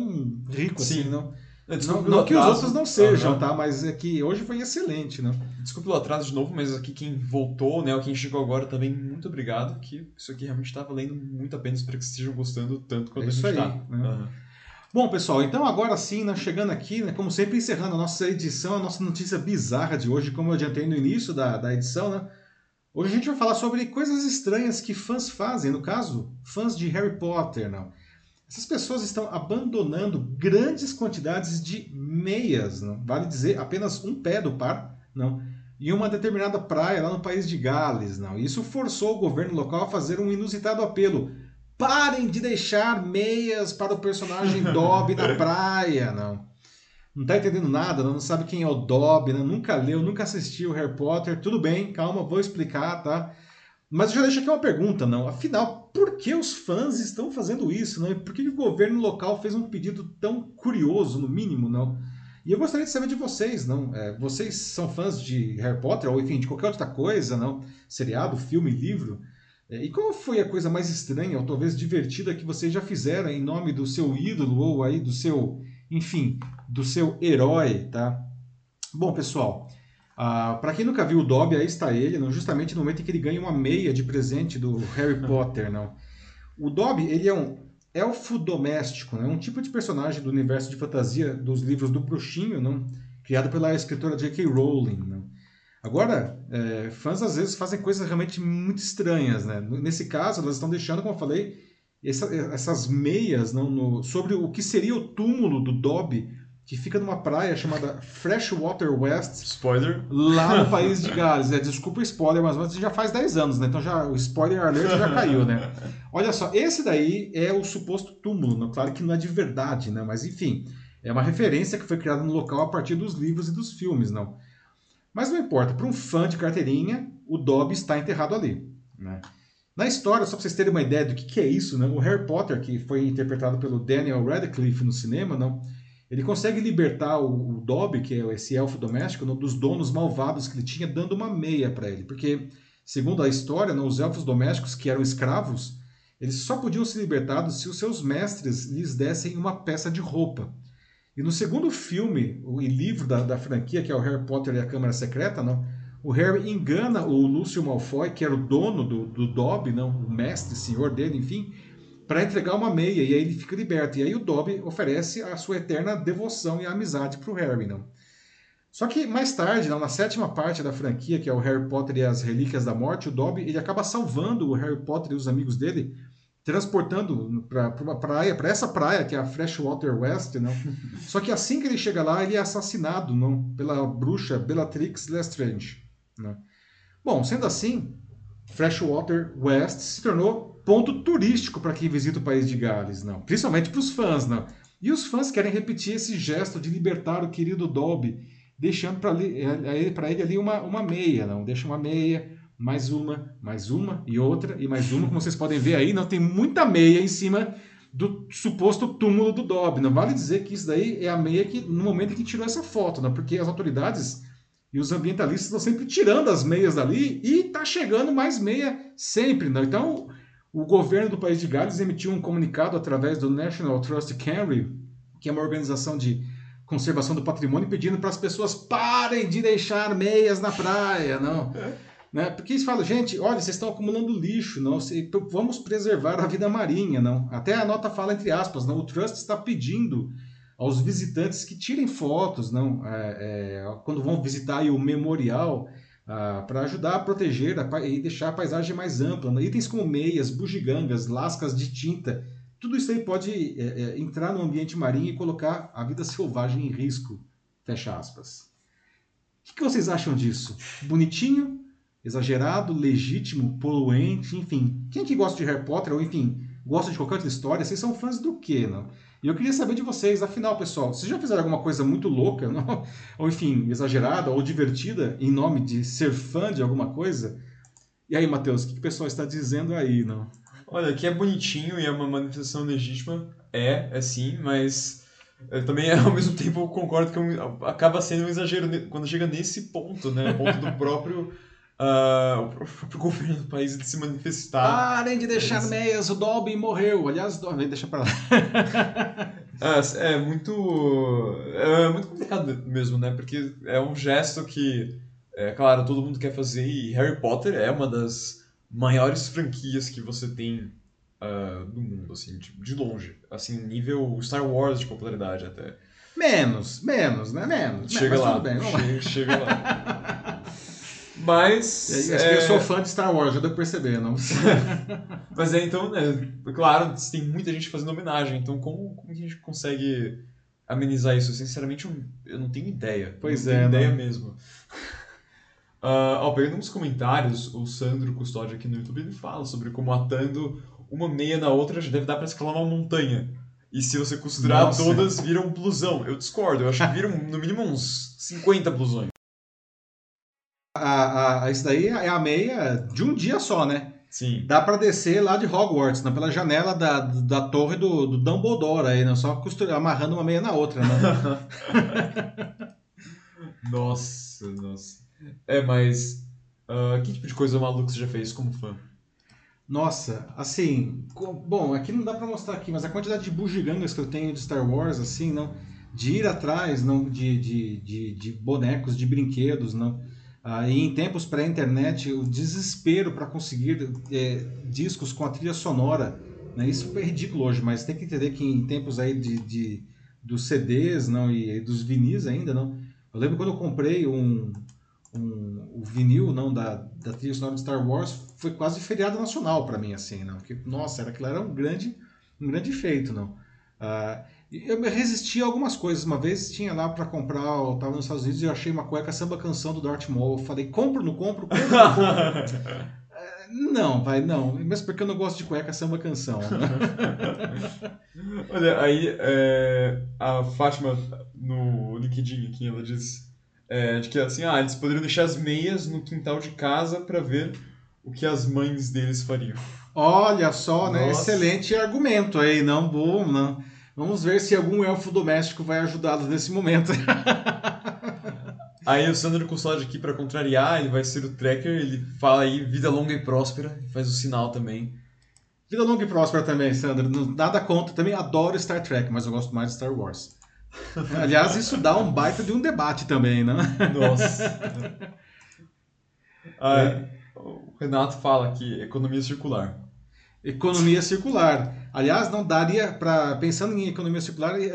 rico Sim. assim, não? É, Não, não que os outros não sejam, tá? Mas é que hoje foi excelente, né? Desculpe pelo atraso de novo, mas aqui quem voltou, né, ou quem chegou agora também, muito obrigado, que isso aqui realmente está valendo muito a pena, espero que vocês estejam gostando tanto quanto É a gente aí, tá. né? Aham. Bom, pessoal, então agora sim, né, chegando aqui, né, como sempre, encerrando a nossa edição, a nossa notícia bizarra de hoje, como eu adiantei no início da, da edição, né? Hoje a gente vai falar sobre coisas estranhas que fãs fazem, no caso, fãs de Harry Potter, não. Essas pessoas estão abandonando grandes quantidades de meias, não? vale dizer, apenas um pé do par, não, em uma determinada praia lá no país de Gales, não. Isso forçou o governo local a fazer um inusitado apelo. Parem de deixar meias para o personagem Dobby na [laughs] praia, não. Não tá entendendo nada, não, sabe quem é o Dobby, né? nunca leu, nunca assistiu Harry Potter. Tudo bem, calma, vou explicar, tá? Mas eu já deixo aqui uma pergunta, não. Afinal, por que os fãs estão fazendo isso, não? E por que o governo local fez um pedido tão curioso, no mínimo, não? E eu gostaria de saber de vocês, não? É, vocês são fãs de Harry Potter ou enfim de qualquer outra coisa, não? Seriado, filme, livro? É, e qual foi a coisa mais estranha ou talvez divertida que vocês já fizeram em nome do seu ídolo ou aí do seu, enfim, do seu herói, tá? Bom, pessoal, ah, para quem nunca viu o Dobby, aí está ele, não? justamente no momento em que ele ganha uma meia de presente do Harry [laughs] Potter, não? O Dobby, ele é um elfo doméstico, né? um tipo de personagem do universo de fantasia dos livros do Bruxinho, não? criado pela escritora J.K. Rowling. Não? Agora, é, fãs às vezes fazem coisas realmente muito estranhas. Né? Nesse caso, elas estão deixando, como eu falei, essa- essas meias não, no- sobre o que seria o túmulo do Dobby, que fica numa praia chamada Freshwater West, Spoiler. lá no [laughs] país de Gales. É, desculpa o spoiler, mas mas já faz 10 anos, né? Então já, o spoiler alert já caiu, né? [laughs] Olha só, esse daí é o suposto túmulo, né? claro que não é de verdade, né? Mas enfim, é uma referência que foi criada no local a partir dos livros e dos filmes, não. Mas não importa, para um fã de carteirinha, o Dobby está enterrado ali, né? Na história, só para vocês terem uma ideia do que, que é isso, né? O Harry Potter, que foi interpretado pelo Daniel Radcliffe no cinema, não, ele consegue libertar o, o Dobby, que é esse elfo doméstico, não, dos donos malvados que ele tinha, dando uma meia para ele. Porque, segundo a história, não, os elfos domésticos que eram escravos, eles só podiam ser libertados se os seus mestres lhes dessem uma peça de roupa. E no segundo filme e livro da, da franquia, que é o Harry Potter e a Câmara Secreta, não, o Harry engana o Lúcio Malfoy, que era o dono do, do Dobby, não, o mestre, senhor dele, enfim, para entregar uma meia, e aí ele fica liberto. E aí o Dobby oferece a sua eterna devoção e amizade para o Harry. Não? Só que mais tarde, não, na sétima parte da franquia, que é o Harry Potter e as Relíquias da Morte, o Dobby ele acaba salvando o Harry Potter e os amigos dele, transportando para uma praia, para essa praia, que é a Freshwater West. Não? [laughs] Só que assim que ele chega lá, ele é assassinado não, pela bruxa Bellatrix Lestrange. Né? Bom, sendo assim, Freshwater West se tornou ponto turístico para quem visita o país de Gales, não? principalmente para os fãs. Não? E os fãs querem repetir esse gesto de libertar o querido Dobby, deixando para ele, pra ele ali uma, uma meia. Não? Deixa uma meia, mais uma, mais uma e outra e mais uma. Como vocês podem ver aí, não tem muita meia em cima do suposto túmulo do Dobby. Não vale dizer que isso daí é a meia que no momento em que tirou essa foto, né? porque as autoridades e os ambientalistas estão sempre tirando as meias dali e tá chegando mais meia sempre. Né? Então, o governo do país de Gales emitiu um comunicado através do National Trust Canary, que é uma organização de conservação do patrimônio, pedindo para as pessoas parem de deixar meias na praia, não. Né? Porque eles falam, gente, olha, vocês estão acumulando lixo, não, se- vamos preservar a vida marinha, não. Até a nota fala entre aspas, não. O Trust está pedindo aos visitantes que tirem fotos, não, é, é, quando vão visitar o memorial, ah, para ajudar a proteger a e deixar a paisagem mais ampla. Itens como meias, bugigangas, lascas de tinta, tudo isso aí pode é, é, entrar no ambiente marinho e colocar a vida selvagem em risco. Fecha aspas. O que, que vocês acham disso? Bonitinho? Exagerado? Legítimo? Poluente? Enfim, quem que gosta de Harry Potter ou enfim, gosta de qualquer outra história, vocês são fãs do quê, não? E eu queria saber de vocês, afinal, pessoal, vocês já fizeram alguma coisa muito louca, não? [laughs] ou enfim, exagerada ou divertida em nome de ser fã de alguma coisa? E aí, Matheus, o que, que o pessoal está dizendo aí, não? Olha, que é bonitinho e é uma manifestação legítima, é, é sim, mas eu também, [laughs] ao mesmo tempo, concordo que acaba sendo um exagero quando chega nesse ponto, né? O ponto do próprio uh, [laughs] o próprio governo do país de se manifestar. Parem de deixar é meias, o Dolby morreu. Aliás, Dolby, deixa pra lá. é, [laughs] é muito. É muito complicado mesmo, né? Porque é um gesto que, é claro, todo mundo quer fazer e Harry Potter é uma das maiores franquias que você tem uh, no mundo, assim, de, longe. Assim, nível Star Wars de popularidade até. Menos, menos, né? Menos. Chega lá. Tudo bem, chega, chega lá. [laughs] Mas. É, eu sou fã de Star Wars, já deu pra perceber, não? [laughs] Mas é, então, né, claro, tem muita gente fazendo homenagem, então como, como que a gente consegue amenizar isso? Sinceramente, eu, não tenho ideia. Pois não é. Tenho não. ideia mesmo. Uh, [laughs] ó, pegando uns comentários, o Sandro Custódio aqui no YouTube ele fala sobre como atando uma meia na outra já deve dar pra escalar uma montanha. E se você costurar Nossa. todas, vira um blusão. Eu discordo, eu acho que viram no mínimo uns 50 blusões. A, a, isso daí é a meia de um dia só, né? Sim. Dá pra descer lá de Hogwarts, né? pela janela da, da torre do, do Dumbledore aí, né? Só costura, amarrando uma meia na outra, né? [laughs] Nossa, nossa. É, mas. ah, que tipo de coisa maluca você já fez como fã? Nossa, assim, co- bom, aqui não dá pra mostrar aqui, mas a quantidade de bugigangas que eu tenho de Star Wars, assim, não, de ir atrás, não, de, de, de, de bonecos, de brinquedos, não. Ah, e em tempos pré-internet, o desespero para conseguir é, discos com a trilha sonora, né? Isso é ridículo hoje, mas tem que entender que em tempos aí de, de dos CDs, não, e dos vinis ainda, não. Eu lembro quando eu comprei um, um, o vinil não da, da trilha sonora de Star Wars foi quase feriado nacional para mim assim não porque nossa era aquilo era um grande um grande feito não Ah, e eu resisti a algumas coisas uma vez tinha lá para comprar eu tava nos Estados Unidos e eu achei uma cueca samba canção do Darth Maul eu falei compro não compro compro não compro Eh, [laughs] não vai não mesmo porque eu não gosto de cueca samba canção né? [laughs] Olha, aí é, a Fátima no LinkedIn aqui, ela diz é, de que assim, ah, eles poderiam deixar as meias no quintal de casa para ver o que as mães deles fariam. Olha só, né? Nossa. Excelente argumento aí, não bom, não. Vamos ver se algum elfo doméstico vai ajudá-los nesse momento. [laughs] Aí o Sandro Custódio aqui para contrariar, ele vai ser o tracker, ele fala aí vida longa e próspera, faz o sinal também. Vida longa e próspera também, Sandro. Nada contra. Também adoro Star Trek, mas eu gosto mais de Star Wars. [laughs] Aliás, isso dá um baita de um debate também, né? Nossa. [laughs] Ah, O Renato fala aqui, economia circular. Economia circular. Aliás, não daria para pensando em economia circular, eh,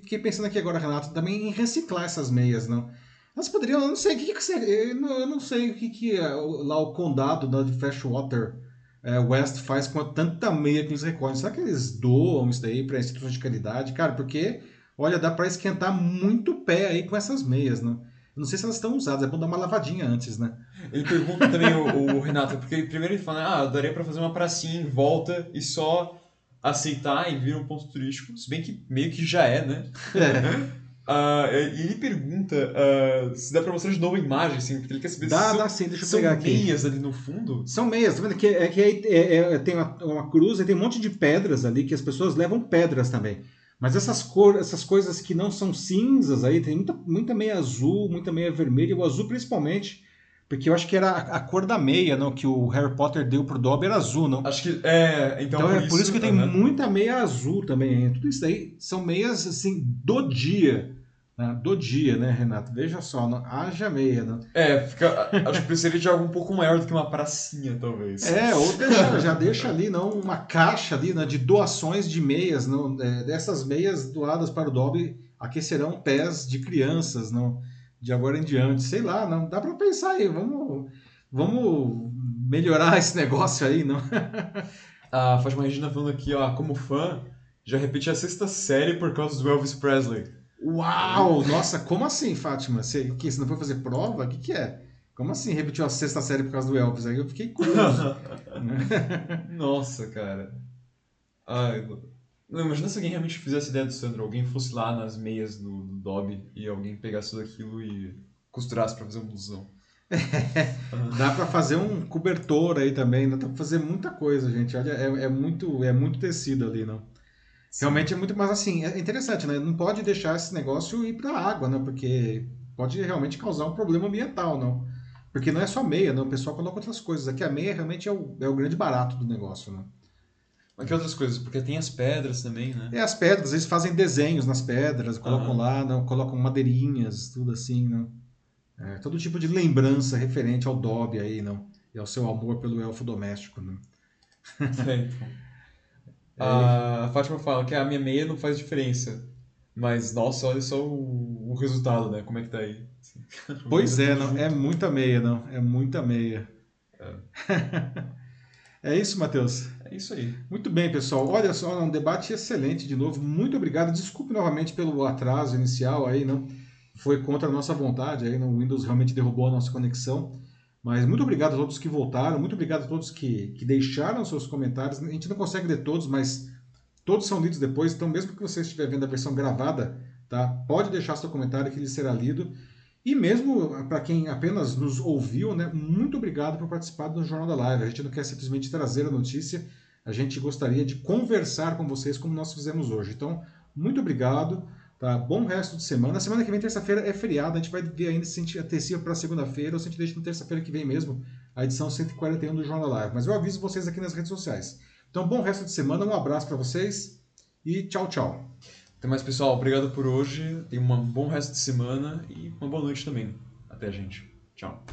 fiquei pensando aqui agora, Renato, também em reciclar essas meias, não? Elas poderiam, eu não sei o que, que eu não, sei o que, que é, o- lá o condado né, de Freshwater eh, West faz com tanta meia que eles recolhem. Será que eles doam isso daí para instituições de caridade, cara? Porque olha, dá para esquentar muito o pé aí com essas meias, não? Eu não sei se elas estão usadas, é bom dar uma lavadinha antes, né? Ele pergunta também, o, o Renato, porque primeiro ele fala, ah, daria pra fazer uma pracinha em volta e só aceitar e vir um ponto turístico, se bem que meio que já é, né? É. [laughs] Ah, e ele pergunta ah, se dá pra mostrar de novo a imagem, assim, porque ele quer saber Dá, se dá são, sim, deixa eu são pegar aqui. meias ali no fundo. São meias, tá vendo? Que, é que aí é- é- tem uma, uma cruz e tem um monte de pedras ali que as pessoas levam pedras também. Mas essas, cor, essas coisas que não são cinzas aí, tem muita, muita meia azul, muita meia vermelha, o azul principalmente, porque eu acho que era a, cor da meia não, que o Harry Potter deu pro Dobby era azul, não? Acho que, é, então, Então, é por isso que tem muita meia azul também. Tudo isso aí são meias assim do dia. né? Do dia, né, Renato? Veja só, não, haja meia. Não? É, fica, acho que precisaria de algo um pouco maior do que uma pracinha, talvez. É, ou deixa, já deixa ali não uma caixa ali né, de doações de meias, não, é, dessas meias doadas para o Dobby aquecerão pés de crianças, não, de agora em diante, sei lá, não dá para pensar aí, vamos, vamos melhorar [laughs] esse negócio aí, não? [laughs] A Fátima Regina falando aqui, ó, como fã, já repeti a sexta série por causa do Elvis Presley. Uau! Nossa, como assim, Fátima? Você, que, você não foi fazer prova? O que, que é? Como assim repetiu a sexta série por causa do Elvis? Aí eu fiquei curioso. [laughs] Nossa, cara. Ai, não, imagina se alguém realmente fizesse ideia do Sandro, alguém fosse lá nas meias do, do Dobby e alguém pegasse tudo aquilo e costurasse pra fazer um blusão. [laughs] Dá pra fazer um cobertor aí também, dá pra fazer muita coisa, gente. Olha, é, é muito, é muito tecido ali, não? Realmente é muito, mas assim, é interessante, né? Não pode deixar esse negócio ir pra água, né? Porque pode realmente causar um problema ambiental, não? Porque não é só meia, não. O pessoal coloca outras coisas. Aqui a meia realmente é o, é o grande barato do negócio, né? Mas que outras coisas? Porque tem as pedras também, né? É, as pedras, eles fazem desenhos nas pedras, colocam Aham. lá, não, colocam madeirinhas, tudo assim, não? É, todo tipo de lembrança referente ao Dobby aí, não? E ao seu amor pelo elfo doméstico, né? [laughs] É, então. A Fátima fala que a minha meia não faz diferença. Mas, nossa, olha só o, o resultado, né? Como é que tá aí. [laughs] Pois é, não, é muita meia, não. É muita meia. É [laughs] isso, Matheus. É isso aí. Muito bem, pessoal. Olha só, um debate excelente de novo. Muito obrigado. Desculpe novamente pelo atraso inicial aí, não foi contra a nossa vontade aí, não o Windows realmente derrubou a nossa conexão. Mas muito obrigado a todos que voltaram, muito obrigado a todos que, que deixaram seus comentários. A gente não consegue ler todos, mas todos são lidos depois, então mesmo que você estiver vendo a versão gravada, tá? Pode deixar seu comentário que ele será lido. E mesmo para quem apenas nos ouviu, né, muito obrigado por participar do Jornal da Live. A gente não quer simplesmente trazer a notícia, a gente gostaria de conversar com vocês como nós fizemos hoje. Então, muito obrigado, tá? Bom resto de semana. Semana que vem, terça-feira, é feriado, a gente vai ver ainda se a gente para segunda-feira ou se a gente deixa na terça-feira que vem mesmo, a edição 141 do Jornal da Live. Mas eu aviso vocês aqui nas redes sociais. Então, bom resto de semana, um abraço para vocês e tchau, tchau. Até mais, pessoal. Obrigado por hoje. Tenha um bom resto de semana e uma boa noite também. Até, gente. Tchau.